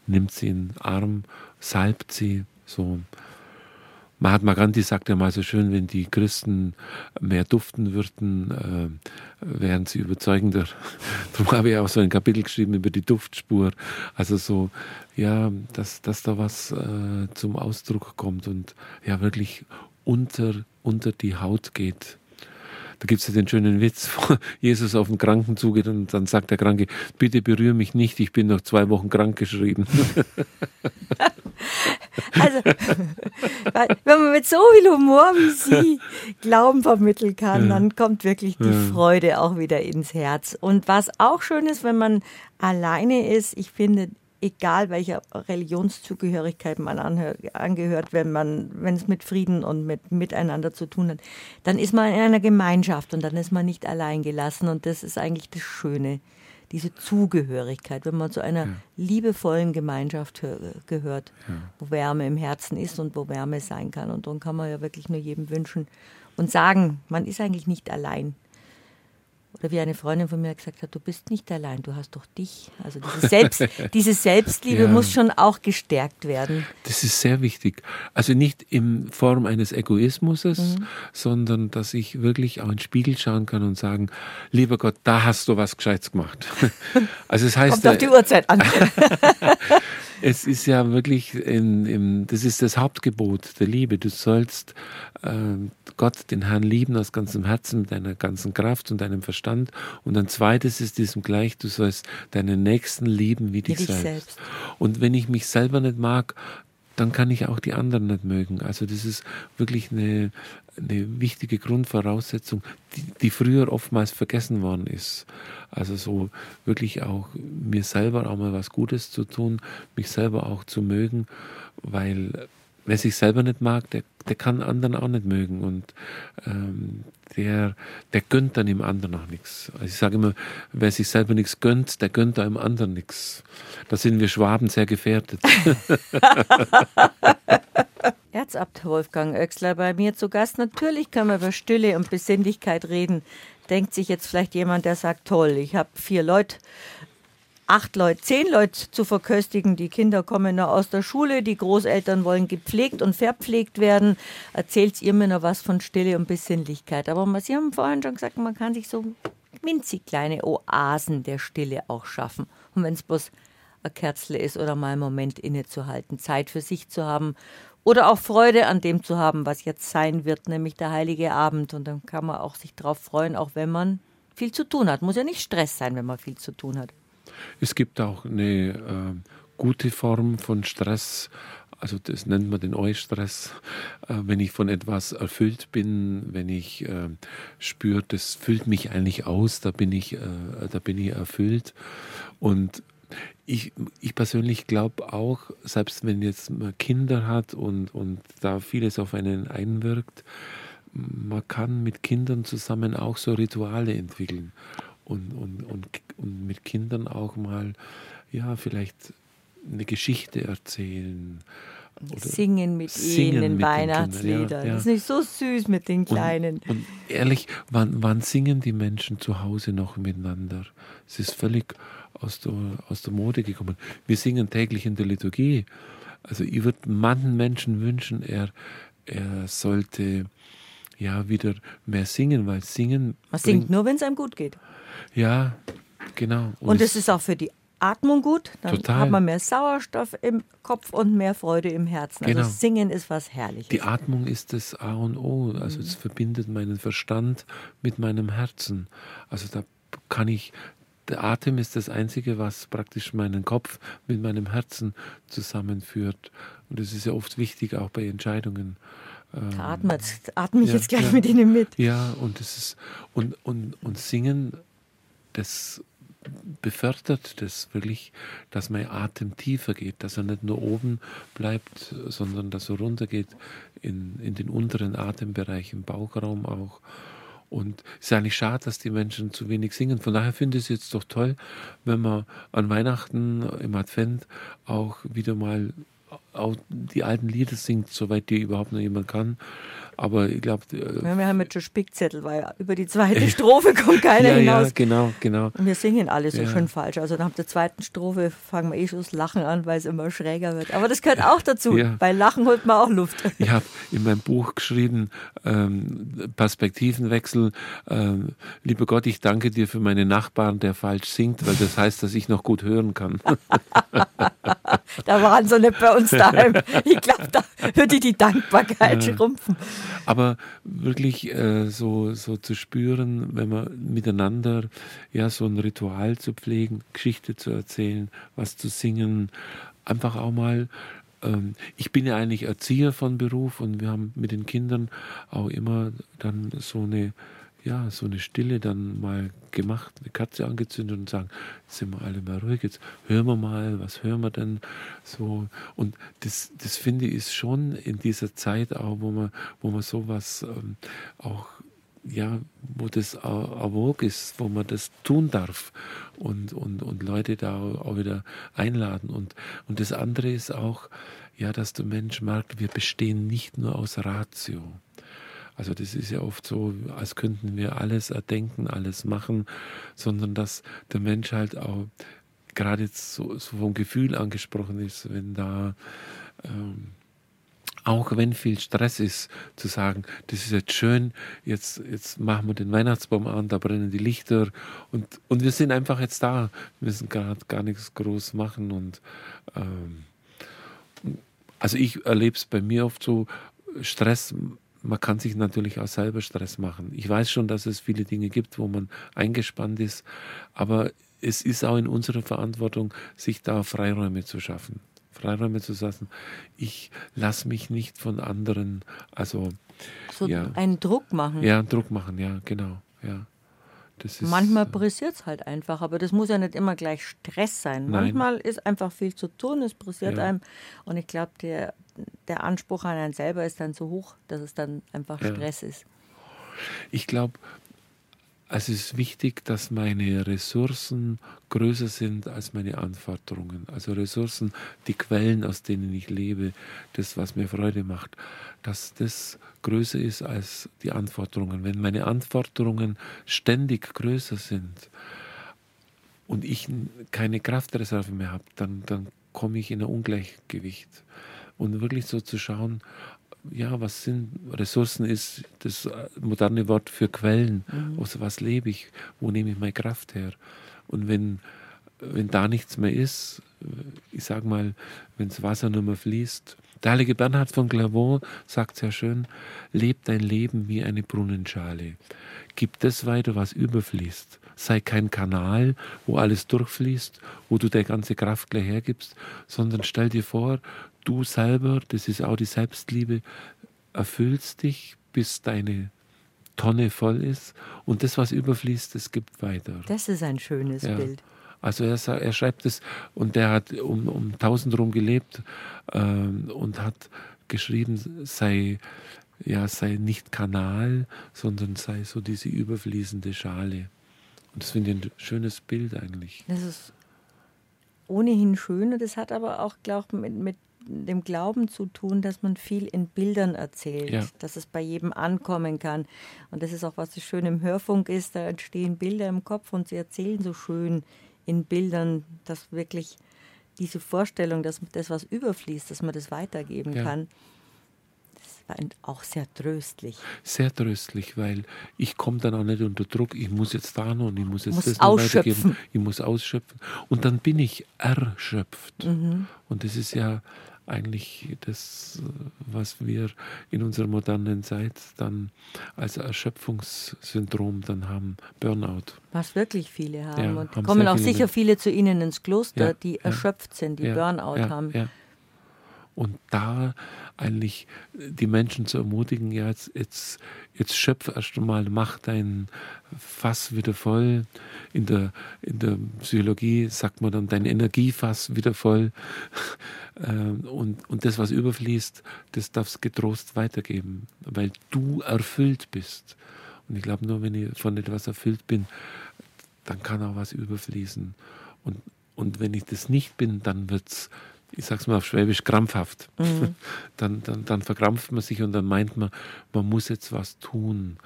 nimmt sie in den Arm, salbt sie, so. Mahatma Gandhi sagt ja mal so schön, wenn die Christen mehr duften würden, äh, wären sie überzeugender. Darum habe ich auch so ein Kapitel geschrieben über die Duftspur. Also so, ja, dass, dass da was äh, zum Ausdruck kommt und ja wirklich unter, unter die Haut geht. Da gibt es ja den schönen Witz, wo Jesus auf den Kranken zugeht und dann sagt der Kranke, bitte berühre mich nicht, ich bin noch zwei Wochen krank geschrieben. Also, wenn man mit so viel Humor wie Sie Glauben vermitteln kann, dann kommt wirklich die. Freude auch wieder ins Herz. Und was auch schön ist, wenn man alleine ist, ich finde, egal welcher Religionszugehörigkeit man angehört, wenn man, wenn es mit Frieden und mit Miteinander zu tun hat, dann ist man in einer Gemeinschaft und dann ist man nicht allein gelassen und das ist eigentlich das Schöne, diese Zugehörigkeit, wenn man zu einer ja. liebevollen Gemeinschaft gehört, ja. wo Wärme im Herzen ist und wo Wärme sein kann und darum kann man ja wirklich nur jedem wünschen und sagen, man ist eigentlich nicht allein. Oder wie eine Freundin von mir gesagt hat, du bist nicht allein, du hast doch dich. Also diese, Selbst, diese Selbstliebe ja. muss schon auch gestärkt werden. Das ist sehr wichtig. Also nicht in Form eines Egoismus, mhm. sondern dass ich wirklich auch in den Spiegel schauen kann und sagen, lieber Gott, da hast du was Gescheites gemacht. Also es heißt, Kommt auf die Uhrzeit an. es ist ja wirklich, in, in, das ist das Hauptgebot der Liebe. Du sollst äh, Gott, den Herrn lieben aus ganzem Herzen, mit deiner ganzen Kraft und deinem Verstand. Und ein zweites ist diesem gleich, du sollst deinen Nächsten lieben wie dich, wie selbst. selbst. Und wenn ich mich selber nicht mag, dann kann ich auch die anderen nicht mögen. Also das ist wirklich eine, eine wichtige Grundvoraussetzung, die, die früher oftmals vergessen worden ist. Also so wirklich auch mir selber auch mal was Gutes zu tun, mich selber auch zu mögen, weil wer sich selber nicht mag, der, der kann anderen auch nicht mögen und ähm, der, der gönnt dann dem anderen auch nichts. Also ich sage immer, wer sich selber nichts gönnt, der gönnt einem anderen nichts. Da sind wir Schwaben sehr gefährdet. Erzabt Wolfgang Oechsler bei mir zu Gast. Natürlich können wir über Stille und Besinnlichkeit reden. Denkt sich jetzt vielleicht jemand, der sagt, toll, ich habe vier Leute acht Leute, zehn Leute zu verköstigen. Die Kinder kommen noch aus der Schule, die Großeltern wollen gepflegt und verpflegt werden. Erzählt ihr mir noch was von Stille und Besinnlichkeit. Aber Sie haben vorhin schon gesagt, man kann sich so winzig kleine Oasen der Stille auch schaffen. Und wenn es bloß ein Kerzle ist oder mal einen Moment innezuhalten, Zeit für sich zu haben oder auch Freude an dem zu haben, was jetzt sein wird, nämlich der heilige Abend. Und dann kann man auch sich darauf freuen, auch wenn man viel zu tun hat. Muss ja nicht Stress sein, wenn man viel zu tun hat. Es gibt auch eine äh, gute Form von Stress, also das nennt man den Eustress, äh, wenn ich von etwas erfüllt bin, wenn ich äh, spüre, das füllt mich eigentlich aus, da bin ich, äh, da bin ich erfüllt. Und ich, ich persönlich glaube auch, selbst wenn jetzt man Kinder hat und, und da vieles auf einen einwirkt, man kann mit Kindern zusammen auch so Rituale entwickeln und, und, und, und mit Kindern auch mal, ja, vielleicht eine Geschichte erzählen. singen mit singen ihnen mit Weihnachtslieder. Ja, ja. Das ist nicht so süß mit den Kleinen. Und, und, ehrlich, wann, wann singen die Menschen zu Hause noch miteinander? Es ist völlig aus der, aus der Mode gekommen. Wir singen täglich in der Liturgie. Also ich würde manchen Menschen wünschen, er, er sollte ja wieder mehr singen, weil singen. Man singt nur, wenn es einem gut geht. Ja, genau. Und, es ist auch für die Atmung gut, dann Total. hat man mehr Sauerstoff im Kopf und mehr Freude im Herzen. Also Genau. Singen ist was Herrliches. Die Atmung ist das A und O. Also es verbindet meinen Verstand mit meinem Herzen. Also da kann ich, der Atem ist das Einzige, was praktisch meinen Kopf mit meinem Herzen zusammenführt. Und das ist ja oft wichtig, auch bei Entscheidungen. Ähm, Atme, jetzt- atme ich Ja, jetzt gleich ja. mit Ihnen mit. Ja, und das ist und, und, und Singen, das befördert das wirklich, dass mein Atem tiefer geht, dass er nicht nur oben bleibt, sondern dass er runtergeht in, in den unteren Atembereich, im Bauchraum auch. Und es ist eigentlich schade, dass die Menschen zu wenig singen. Von daher finde ich es jetzt doch toll, wenn man an Weihnachten im Advent auch wieder mal auch die alten Lieder singt, soweit die überhaupt noch jemand kann. Aber ich glaube, Ja, wir haben jetzt schon Spickzettel, weil über die zweite Strophe kommt keiner ja, ja, hinaus. genau, genau. Und wir singen alle so Ja. schön falsch. Also nach der zweiten Strophe fangen wir eh schon das Lachen an, weil es immer schräger wird. Aber das gehört auch dazu. Ja. Bei Lachen holt man auch Luft. Ich habe in meinem Buch geschrieben, ähm, Perspektivenwechsel. Ähm, lieber Gott, ich danke dir für meinen Nachbarn, der falsch singt, weil das heißt, dass ich noch gut hören kann. Da waren sie nicht bei uns daheim. Ich glaube, da würde die Dankbarkeit schrumpfen. Aber wirklich äh, so, so zu spüren, wenn man miteinander ja so ein Ritual zu pflegen, Geschichte zu erzählen, was zu singen, einfach auch mal. ähm, Ich bin ja eigentlich Erzieher von Beruf und wir haben mit den Kindern auch immer dann so eine ja, so eine Stille dann mal gemacht, eine Katze angezündet und sagen, sind wir alle mal ruhig, jetzt hören wir mal, was hören wir denn so. Und das, das finde ich ist schon in dieser Zeit auch, wo man, wo man sowas ähm, auch ja, wo das erwog ist, wo man das tun darf und, und, und Leute da auch wieder einladen. Und, und das andere ist auch, ja, dass der Mensch merkt, wir bestehen nicht nur aus Ratio. Also das ist ja oft so, als könnten wir alles erdenken, alles machen, sondern dass der Mensch halt auch gerade jetzt so, so vom Gefühl angesprochen ist, wenn da ähm, auch wenn viel Stress ist, zu sagen, das ist jetzt schön, jetzt, jetzt machen wir den Weihnachtsbaum an, da brennen die Lichter und, und wir sind einfach jetzt da, wir müssen gerade gar nichts groß machen und ähm, also ich erlebe es bei mir oft so, Stress, man kann sich natürlich auch selber Stress machen. Ich weiß schon, dass es viele Dinge gibt, wo man eingespannt ist, aber es ist auch in unserer Verantwortung, sich da Freiräume zu schaffen. Freiräume zu lassen. Ich lasse mich nicht von anderen, also So Ja. einen Druck machen. ja, Druck machen, ja, genau, ja. Das ist, Manchmal pressiert es halt einfach, aber das muss ja nicht immer gleich Stress sein. Nein. Manchmal ist einfach viel zu tun, es pressiert Ja. einem. Und ich glaube, der, der Anspruch an einen selber ist dann so hoch, dass es dann einfach Ja. Stress ist. Ich glaube, es ist wichtig, dass meine Ressourcen größer sind als meine Anforderungen. Also Ressourcen, die Quellen, aus denen ich lebe, das, was mir Freude macht, dass das größer ist als die Anforderungen. Wenn meine Anforderungen ständig größer sind und ich keine Kraftreserve mehr habe, dann, dann komme ich in ein Ungleichgewicht. Und wirklich so zu schauen, ja, was sind Ressourcen ist das äh, moderne Wort für Quellen. Aus was lebe ich? Wo nehme ich meine Kraft her? Und wenn, wenn da nichts mehr ist, äh, ich sag mal, wenn das Wasser nur mehr fließt, der heilige Bernhard von Clairvaux sagt sehr schön, leb dein Leben wie eine Brunnenschale. Gib das weiter, was überfließt. Sei kein Kanal, wo alles durchfließt, wo du deine ganze Kraft gleich hergibst, sondern stell dir vor, du selber, das ist auch die Selbstliebe, erfüllst dich, bis deine Tonne voll ist und das, was überfließt, das gibt weiter. Das ist ein schönes Ja. Bild. Also er, er schreibt es und der hat um, um 1000 rum gelebt ähm, und hat geschrieben, sei, ja, sei nicht Kanal, sondern sei so diese überfließende Schale. Und das finde ich ein schönes Bild eigentlich. Das ist ohnehin schön und das hat aber auch, glaube ich, mit, mit dem Glauben zu tun, dass man viel in Bildern erzählt, Ja. dass es bei jedem ankommen kann. Und das ist auch, was so schön im Hörfunk ist, da entstehen Bilder im Kopf und sie erzählen so schön in Bildern, dass wirklich diese Vorstellung, dass das, was überfließt, dass man das weitergeben Ja. kann. Das auch sehr tröstlich. Sehr tröstlich, weil ich komme dann auch nicht unter Druck, ich muss jetzt da noch und ich muss jetzt muss das noch ausschöpfen. weitergeben. Ich muss ausschöpfen. Und dann bin ich erschöpft. Mhm. Und das ist ja eigentlich das, was wir in unserer modernen Zeit dann als Erschöpfungssyndrom dann haben, Burnout. Was wirklich viele haben. Ja, und haben kommen auch viele sicher viele zu Ihnen ins Kloster, Ja, die erschöpft sind, die Burnout haben. Und da eigentlich die Menschen zu ermutigen, ja, jetzt, jetzt, jetzt schöpf erst einmal, mach dein Fass wieder voll. In der, in der Psychologie sagt man dann dein Energiefass wieder voll. Ähm, Und, und das, was überfließt, das darfst getrost weitergeben, weil du erfüllt bist. Und ich glaube, nur wenn ich von etwas erfüllt bin, dann kann auch was überfließen. Und, und wenn ich das nicht bin, dann wird es, ich sag's mal auf Schwäbisch, krampfhaft. Dann, dann, dann verkrampft man sich und dann meint man, man muss jetzt was tun.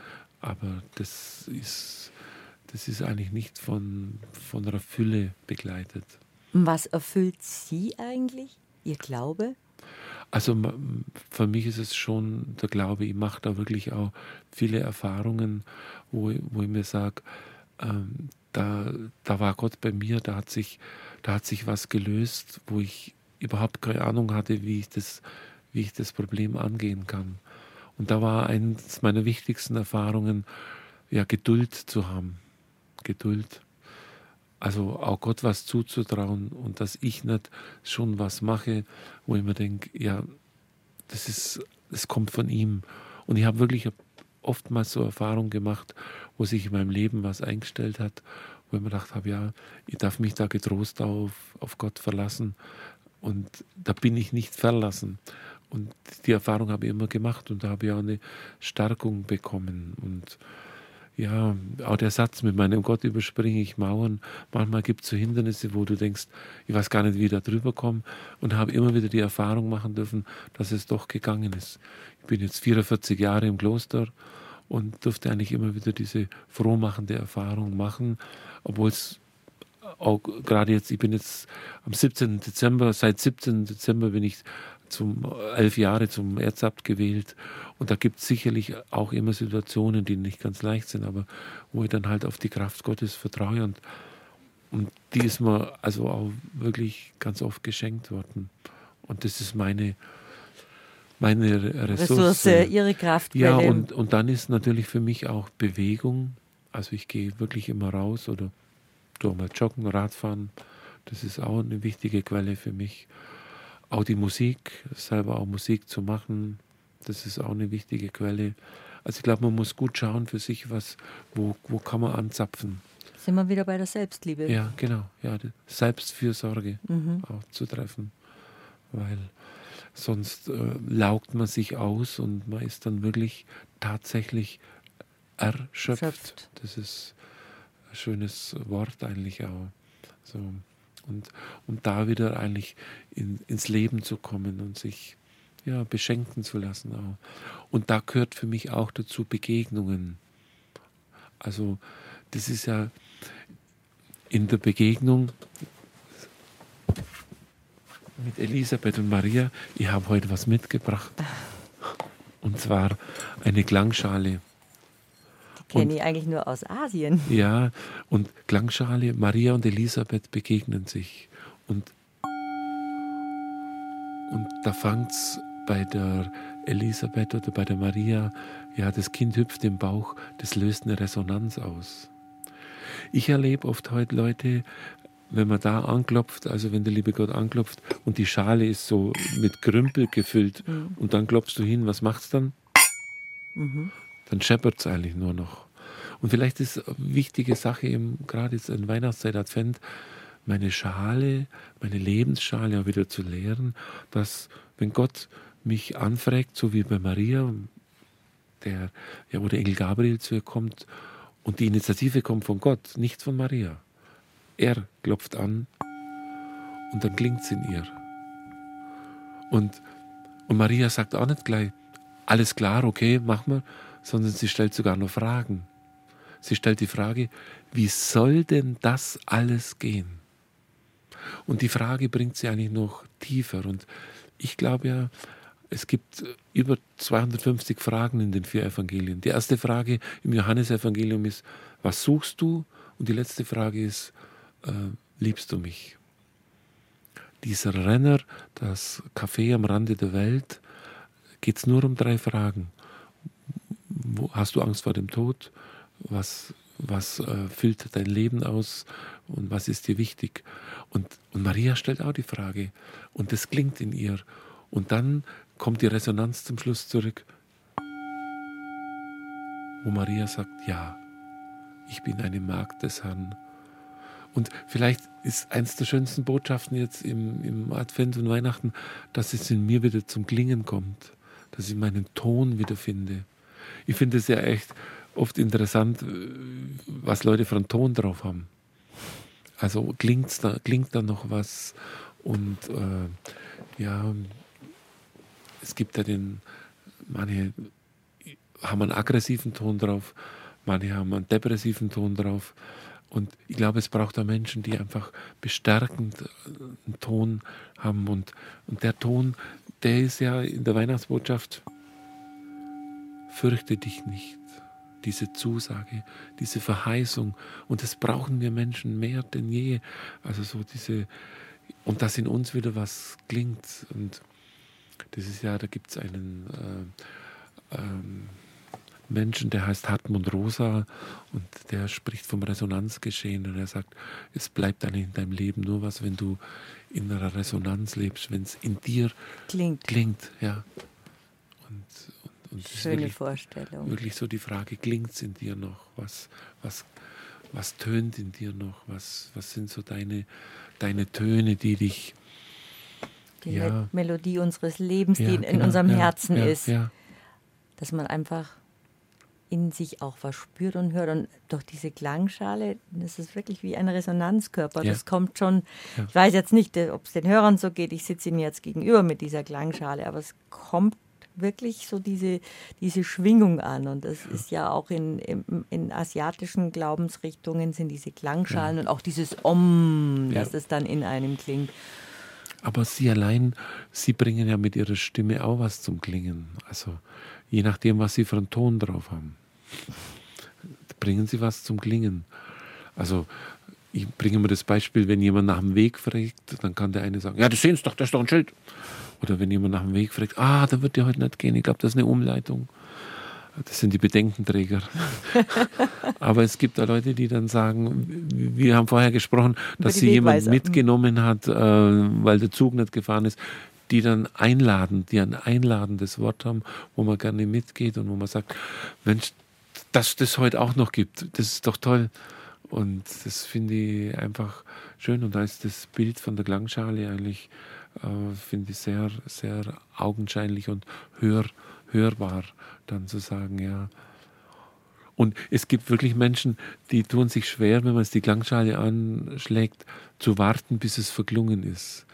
Aber das ist, das ist eigentlich nicht von, von einer Fülle begleitet. Was erfüllt Sie eigentlich? Ihr Glaube? Also für mich ist es schon der Glaube, ich mache da wirklich auch viele Erfahrungen, wo, ich- wo ich mir sage, ähm, da, da war Gott bei mir, da hat, sich, da hat sich was gelöst, wo ich überhaupt keine Ahnung hatte, wie ich das, wie ich das Problem angehen kann. Und da war eines meiner wichtigsten Erfahrungen, ja, Geduld zu haben. Geduld. Also auch Gott was zuzutrauen und dass ich nicht schon was mache, wo ich mir denke, ja, das ist, das kommt von ihm. Und ich habe wirklich oftmals so Erfahrungen gemacht, wo sich in meinem Leben was eingestellt hat, wo ich mir gedacht habe, ja, ich darf mich da getrost auf, auf Gott verlassen. Und da bin ich nicht verlassen. Und die Erfahrung habe ich immer gemacht und da habe ich auch eine Stärkung bekommen. Und ja, auch der Satz, mit meinem Gott überspringe ich Mauern. Manchmal gibt es so Hindernisse, wo du denkst, ich weiß gar nicht, wie ich da drüber komme. Und habe immer wieder die Erfahrung machen dürfen, dass es doch gegangen ist. Ich bin jetzt 44 Jahre im Kloster und durfte eigentlich immer wieder diese frohmachende Erfahrung machen, obwohl es auch gerade jetzt, ich bin jetzt am 17. Dezember, seit 17. Dezember bin ich zum elf Jahre zum Erzabt gewählt. Und da gibt es sicherlich auch immer Situationen, die nicht ganz leicht sind, aber wo ich dann halt auf die Kraft Gottes vertraue und, und die ist mir also auch wirklich ganz oft geschenkt worden. Und das ist meine, meine Ressource. Ressource, Ihre Kraftquelle. Ja, und, und dann ist natürlich für mich auch Bewegung. Also ich gehe wirklich immer raus oder tue mal joggen, Radfahren. Das ist auch eine wichtige Quelle für mich. Auch die Musik, selber auch Musik zu machen, das ist auch eine wichtige Quelle. Also ich glaube, man muss gut schauen für sich, was, wo, wo kann man anzapfen. Sind wir wieder bei der Selbstliebe? Ja, genau. Ja, die Selbstfürsorge Mhm. auch zu treffen. Weil sonst äh, laugt man sich aus und man ist dann wirklich tatsächlich erschöpft. Erschöpft. Das ist schönes Wort eigentlich auch. So. Und um da wieder eigentlich in, ins Leben zu kommen und sich ja, beschenken zu lassen auch. Und da gehört für mich auch dazu Begegnungen. Also das ist ja in der Begegnung mit Elisabeth und Maria, ich habe heute was mitgebracht. Und zwar eine Klangschale. Kenne ich eigentlich nur aus Asien. Ja, und Klangschale, Maria und Elisabeth begegnen sich. Und, und da fängt es bei der Elisabeth oder bei der Maria, ja, das Kind hüpft im Bauch, das löst eine Resonanz aus. Ich erlebe oft heute Leute, wenn man da anklopft, also wenn der liebe Gott anklopft und die Schale ist so mit Krümpel gefüllt und dann klopfst du hin, was macht's dann? Dann scheppert es eigentlich nur noch. Und vielleicht ist eine wichtige Sache, eben, gerade jetzt in Weihnachtszeit, Advent, meine Schale, meine Lebensschale auch wieder zu leeren, dass, wenn Gott mich anfragt, so wie bei Maria, der, ja, wo der Engel Gabriel zu ihr kommt und die Initiative kommt von Gott, nicht von Maria. Er klopft an und dann klingt es in ihr. Und, und Maria sagt auch nicht gleich, alles klar, okay, mach mal, sondern sie stellt sogar noch Fragen. Sie stellt die Frage, wie soll denn das alles gehen? Und die Frage bringt sie eigentlich noch tiefer. Und ich glaube ja, es gibt über 250 Fragen in den vier Evangelien. Die erste Frage im Johannesevangelium ist, was suchst du? Und die letzte Frage ist, äh, liebst du mich? Dieser Renner, das Café am Rande der Welt, geht es nur um drei Fragen. Wo, hast du Angst vor dem Tod? Was, was äh, füllt dein Leben aus? Und was ist dir wichtig? Und, und Maria stellt auch die Frage. Und das klingt in ihr. Und dann kommt die Resonanz zum Schluss zurück, wo Maria sagt, ja, ich bin eine Magd des Herrn. Und vielleicht ist eins der schönsten Botschaften jetzt im, im Advent und Weihnachten, dass es in mir wieder zum Klingen kommt, dass ich meinen Ton wiederfinde. Ich finde es ja echt oft interessant, was Leute für einen Ton drauf haben. Also klingt's da, klingt da noch was und äh, ja, es gibt ja den, manche haben einen aggressiven Ton drauf, manche haben einen depressiven Ton drauf. Und ich glaube, es braucht da Menschen, die einfach bestärkend einen Ton haben. Und, und der Ton, der ist ja in der Weihnachtsbotschaft, fürchte dich nicht. Diese Zusage, diese Verheißung. Und das brauchen wir Menschen mehr denn je. Also so diese, und dass in uns wieder was klingt. Und das ist ja, da gibt es einen äh, ähm, Menschen, der heißt Hartmut Rosa und der spricht vom Resonanzgeschehen und er sagt, es bleibt dann in deinem Leben nur was, wenn du in einer Resonanz lebst, wenn es in dir klingt. klingt ja. Und, Schöne wirklich, Vorstellung. Wirklich so die Frage, klingt es in dir noch? Was, was, was tönt in dir noch? Was, was sind so deine, deine Töne, die dich die ja. Melodie unseres Lebens, ja, die in, genau, unserem ja, Herzen ist. Dass man einfach in sich auch was spürt und hört. Und durch diese Klangschale, das ist wirklich wie ein Resonanzkörper. Das kommt schon, ich weiß jetzt nicht, ob es den Hörern so geht, ich sitze ihnen jetzt gegenüber mit dieser Klangschale, aber es kommt wirklich so diese, diese Schwingung an. Und das ist ja auch in, in, in asiatischen Glaubensrichtungen sind diese Klangschalen und auch dieses Om, dass das dann in einem klingt. Aber Sie allein, Sie bringen ja mit Ihrer Stimme auch was zum Klingen. Also je nachdem, was Sie für einen Ton drauf haben, bringen Sie was zum Klingen. Also ich bringe mir das Beispiel, wenn jemand nach dem Weg fragt, dann kann der eine sagen, ja, das sehen Sie doch, das ist doch ein Schild. Oder wenn jemand nach dem Weg fragt, ah, da wird ja heute nicht gehen, ich glaube, das ist eine Umleitung. Das sind die Bedenkenträger. Aber es gibt da Leute, die dann sagen, wir haben vorher gesprochen, dass sie jemand mitgenommen hat, äh, weil der Zug nicht gefahren ist, die dann einladen, die ein einladendes Wort haben, wo man gerne mitgeht und wo man sagt, Mensch, dass das heute auch noch gibt, das ist doch toll. Und das finde ich einfach schön. Und da ist das Bild von der Klangschale eigentlich, äh, finde ich sehr, sehr augenscheinlich und hör, hörbar dann zu sagen, ja. Und es gibt wirklich Menschen, die tun sich schwer, wenn man es die Klangschale anschlägt, zu warten, bis es verklungen ist.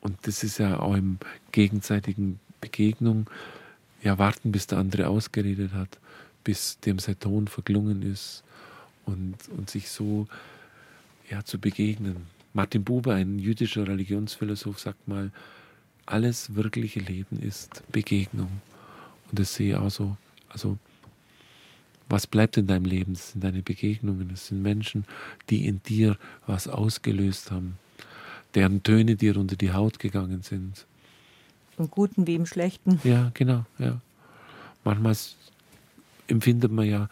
Und das ist ja auch im gegenseitigen Begegnung, ja, warten, bis der andere ausgeredet hat, bis dem sein Ton verklungen ist und, und sich so ja, zu begegnen. Martin Buber, ein jüdischer Religionsphilosoph, sagt mal, alles wirkliche Leben ist Begegnung. Und das sehe ich auch so. Also, was bleibt in deinem Leben? Das sind deine Begegnungen. Das sind Menschen, die in dir was ausgelöst haben, deren Töne dir unter die Haut gegangen sind. Im Guten wie im Schlechten. Ja, genau, ja. Manchmal empfindet man ja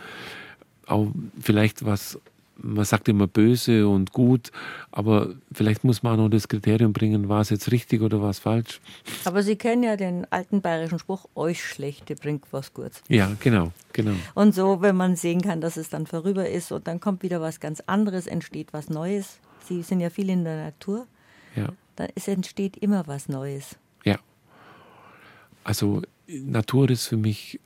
auch vielleicht was man sagt immer böse und gut, aber vielleicht muss man auch noch das Kriterium bringen, war es jetzt richtig oder war es falsch. Aber Sie kennen ja den alten bayerischen Spruch, euch Schlechte bringt was Gutes. Ja, genau, genau. Und so, wenn man sehen kann, dass es dann vorüber ist und dann kommt wieder was ganz anderes, entsteht was Neues. Sie sind ja viel in der Natur. Ja. Dann es entsteht immer was Neues. Ja. Also Natur ist für mich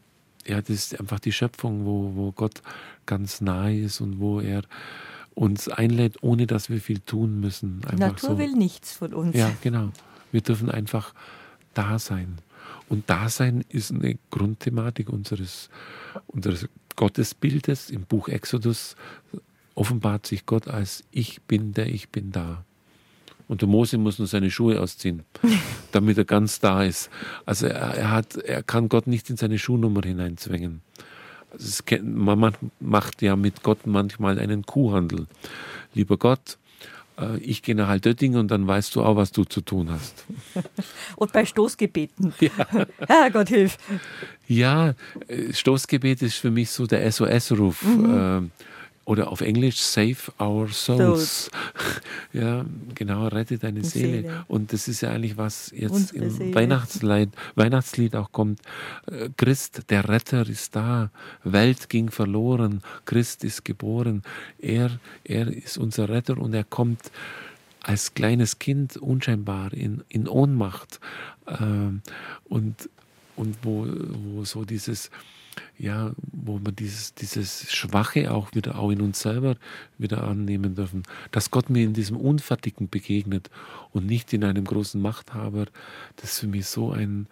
ja, das ist einfach die Schöpfung, wo, wo Gott ganz nahe ist und wo er uns einlädt, ohne dass wir viel tun müssen. Einfach die Natur so. will nichts von uns. Ja, genau. Wir dürfen einfach da sein. Und Dasein ist eine Grundthematik unseres, unseres Gottesbildes. Im Buch Exodus offenbart sich Gott als Ich bin, der ich bin da. Und der Mose muss nur seine Schuhe ausziehen, damit er ganz da ist. Also er, er, hat, er kann Gott nicht in seine Schuhnummer hineinzwängen. Also man macht ja mit Gott manchmal einen Kuhhandel. Lieber Gott, äh, ich gehe nach Altötting und dann weißt du auch, was du zu tun hast. und bei Stoßgebeten. Ja. Herrgott, hilf. Ja, äh, Stoßgebet ist für mich so der SOS-Ruf. Mhm. Äh, oder auf Englisch Save Our Souls. ja, genau, rette deine Seele. Seele. Und das ist ja eigentlich, was jetzt Unsere im Weihnachtslied, Weihnachtslied auch kommt. Äh, Christ, der Retter ist da. Welt ging verloren. Christ ist geboren. Er, er ist unser Retter und er kommt als kleines Kind unscheinbar in, in Ohnmacht. Ähm, und, und wo, wo so dieses ja, wo wir dieses, dieses Schwache auch wieder auch in uns selber wieder annehmen dürfen. Dass Gott mir in diesem Unfertigen begegnet und nicht in einem großen Machthaber, das ist für mich so ein,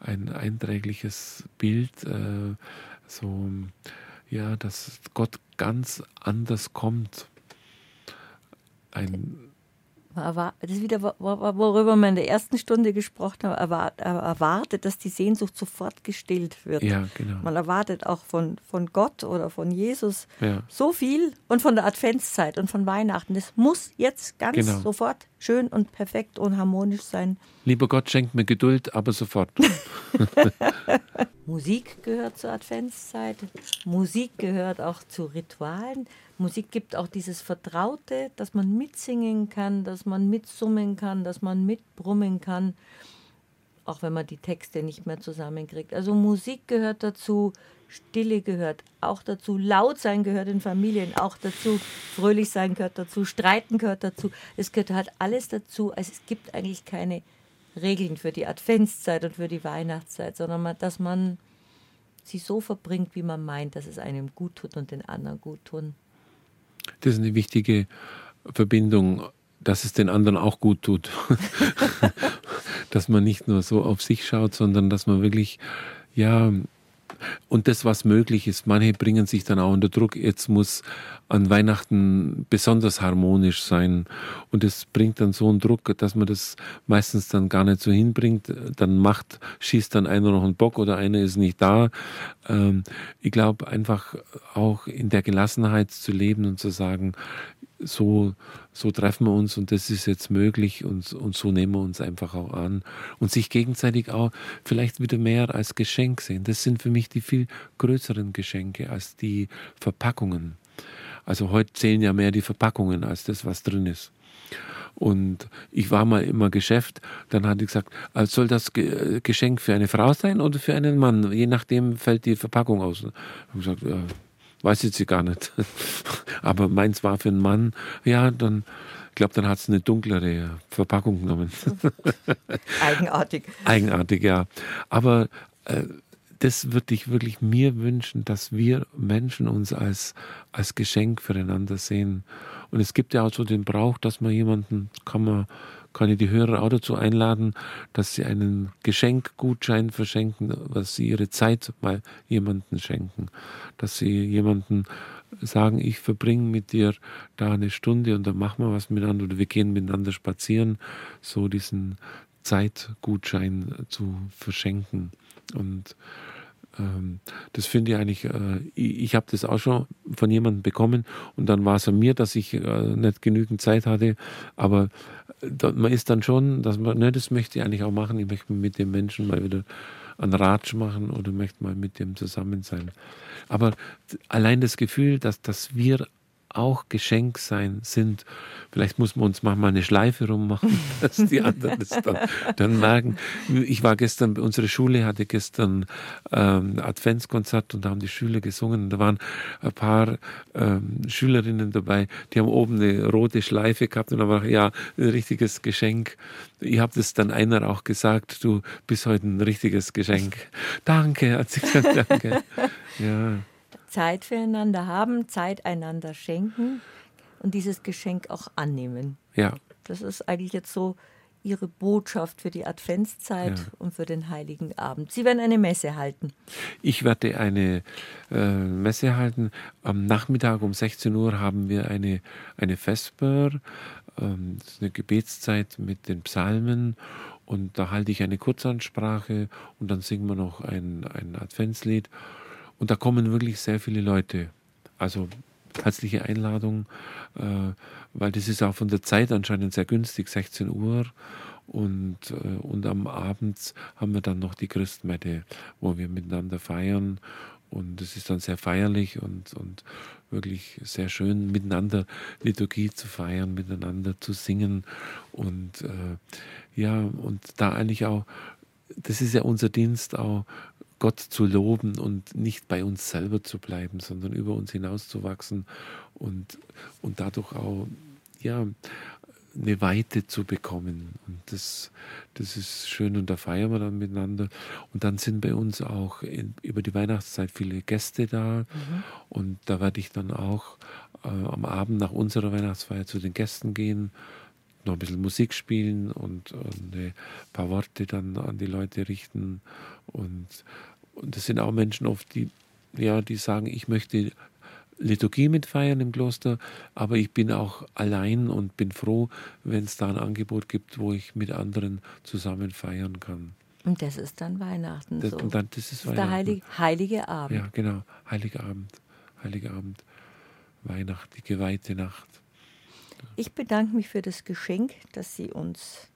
ein einträgliches Bild, äh, so, ja, dass Gott ganz anders kommt. Ein, das ist wieder, worüber wir in der ersten Stunde gesprochen haben, erwartet, dass die Sehnsucht sofort gestillt wird. Ja, genau. Man erwartet auch von, von Gott oder von Jesus ja. so viel und von der Adventszeit und von Weihnachten. Das muss jetzt ganz genau. sofort schön und perfekt und harmonisch sein. Lieber Gott, schenkt mir Geduld, aber sofort. Musik gehört zur Adventszeit. Musik gehört auch zu Ritualen. Musik gibt auch dieses Vertraute, dass man mitsingen kann, dass man mitsummen kann, dass man mitbrummen kann, auch wenn man die Texte nicht mehr zusammenkriegt. Also Musik gehört dazu, Stille gehört auch dazu, laut sein gehört in Familien auch dazu, fröhlich sein gehört dazu, streiten gehört dazu. Es gehört halt alles dazu. Also es gibt eigentlich keine Regeln für die Adventszeit und für die Weihnachtszeit, sondern dass man sie so verbringt, wie man meint, dass es einem gut tut und den anderen gut tun. Das ist eine wichtige Verbindung, dass es den anderen auch gut tut. dass man nicht nur so auf sich schaut, sondern dass man wirklich, ja, und das, was möglich ist. Manche bringen sich dann auch unter Druck. Jetzt muss an Weihnachten besonders harmonisch sein. Und es bringt dann so einen Druck, dass man das meistens dann gar nicht so hinbringt. Dann macht, schießt dann einer noch einen Bock oder einer ist nicht da. Ähm, ich glaube, einfach auch in der Gelassenheit zu leben und zu sagen, so, so treffen wir uns und das ist jetzt möglich und, und so nehmen wir uns einfach auch an und sich gegenseitig auch vielleicht wieder mehr als Geschenk sehen. Das sind für mich die viel größeren Geschenke als die Verpackungen. Also heute zählen ja mehr die Verpackungen als das, was drin ist. Und ich war mal immer Geschäft, dann hat ich gesagt, also soll das Geschenk für eine Frau sein oder für einen Mann? Je nachdem fällt die Verpackung aus. Ich habe gesagt, ja, weiß jetzt sie gar nicht. Aber meins war für einen Mann, ja, dann, ich glaube, dann hat es eine dunklere Verpackung genommen. Eigenartig. Eigenartig, ja. Aber äh, das würde ich wirklich mir wünschen, dass wir Menschen uns als, als Geschenk füreinander sehen. Und es gibt ja auch so den Brauch, dass man jemanden, kann man kann ich die Hörer auch dazu einladen, dass sie einen Geschenkgutschein verschenken, was sie ihre Zeit mal jemanden schenken. Dass sie jemanden sagen, ich verbringe mit dir da eine Stunde und dann machen wir was miteinander oder wir gehen miteinander spazieren, so diesen Zeitgutschein zu verschenken. Und ähm, das finde ich eigentlich, äh, ich, habe das auch schon von jemandem bekommen und dann war es an mir, dass ich äh, nicht genügend Zeit hatte, aber man ist dann schon, dass man, ne, das möchte ich eigentlich auch machen, ich möchte mit dem Menschen mal wieder einen Ratsch machen oder möchte mal mit dem zusammen sein. Aber allein das Gefühl, dass, dass wir auch Geschenk sein sind. Vielleicht muss man uns manchmal eine Schleife rummachen, dass die anderen das dann, dann merken. Ich war gestern, unsere Schule hatte gestern ähm, Adventskonzert und da haben die Schüler gesungen. Da waren ein paar ähm, Schülerinnen dabei, die haben oben eine rote Schleife gehabt und da war ja ein richtiges Geschenk. Ich habe das dann einer auch gesagt, du bist heute ein richtiges Geschenk. Danke, hat sie gesagt, danke. Ja. Zeit füreinander haben, Zeit einander schenken und dieses Geschenk auch annehmen. Ja. Das ist eigentlich jetzt so Ihre Botschaft für die Adventszeit ja. und für den Heiligen Abend. Sie werden eine Messe halten. Ich werde eine äh, Messe halten. Am Nachmittag um 16 Uhr haben wir eine, eine Vesper ähm, eine Gebetszeit mit den Psalmen und da halte ich eine Kurzansprache und dann singen wir noch ein, ein Adventslied. Und da kommen wirklich sehr viele Leute. Also herzliche Einladung, äh, weil das ist auch von der Zeit anscheinend sehr günstig, 16 Uhr. Und, äh, und am Abend haben wir dann noch die Christmette, wo wir miteinander feiern. Und es ist dann sehr feierlich und, und wirklich sehr schön, miteinander Liturgie zu feiern, miteinander zu singen. Und äh, ja, und da eigentlich auch, das ist ja unser Dienst auch, Gott zu loben und nicht bei uns selber zu bleiben, sondern über uns hinauszuwachsen und, und dadurch auch ja, eine Weite zu bekommen. Und das, das ist schön und da feiern wir dann miteinander. Und dann sind bei uns auch in, über die Weihnachtszeit viele Gäste da. Mhm. Und da werde ich dann auch äh, am Abend nach unserer Weihnachtsfeier zu den Gästen gehen, noch ein bisschen Musik spielen und, und ein paar Worte dann an die Leute richten. Und, und das sind auch Menschen oft, die, ja, die sagen, ich möchte Liturgie mitfeiern im Kloster, aber ich bin auch allein und bin froh, wenn es da ein Angebot gibt, wo ich mit anderen zusammen feiern kann. Und das ist dann Weihnachten. Das, so. dann, das ist, das ist der Heilige, Heilige Abend. Ja, genau. Heiliger Abend. Heiliger Abend. Weihnacht, die geweihte Nacht. Ich bedanke mich für das Geschenk, dass Sie uns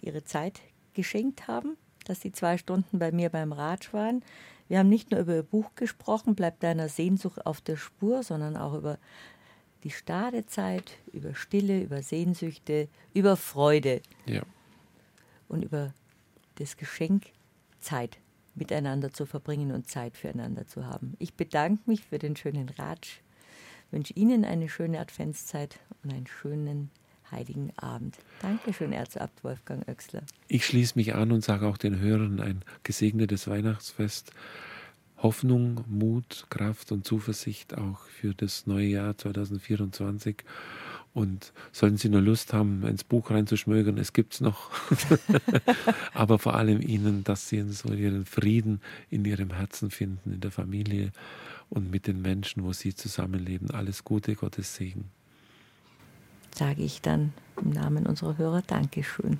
Ihre Zeit geschenkt haben, dass Sie zwei Stunden bei mir beim Ratsch waren. Wir haben nicht nur über Ihr Buch gesprochen, bleibt deiner Sehnsucht auf der Spur, sondern auch über die Stadezeit, über Stille, über Sehnsüchte, über Freude. Ja. Und über das Geschenk, Zeit miteinander zu verbringen und Zeit füreinander zu haben. Ich bedanke mich für den schönen Ratsch wünsche Ihnen eine schöne Adventszeit und einen schönen heiligen Abend. Dankeschön, Erzabt Wolfgang Oechsler. Ich schließe mich an und sage auch den Hörern ein gesegnetes Weihnachtsfest. Hoffnung, Mut, Kraft und Zuversicht auch für das neue Jahr 2024. Und sollten Sie nur Lust haben, ins Buch reinzuschmögern, es gibt es noch. Aber vor allem Ihnen, dass Sie so Ihren Frieden in Ihrem Herzen finden, in der Familie und mit den Menschen, wo Sie zusammenleben. Alles Gute, Gottes Segen. Sage ich dann im Namen unserer Hörer Dankeschön.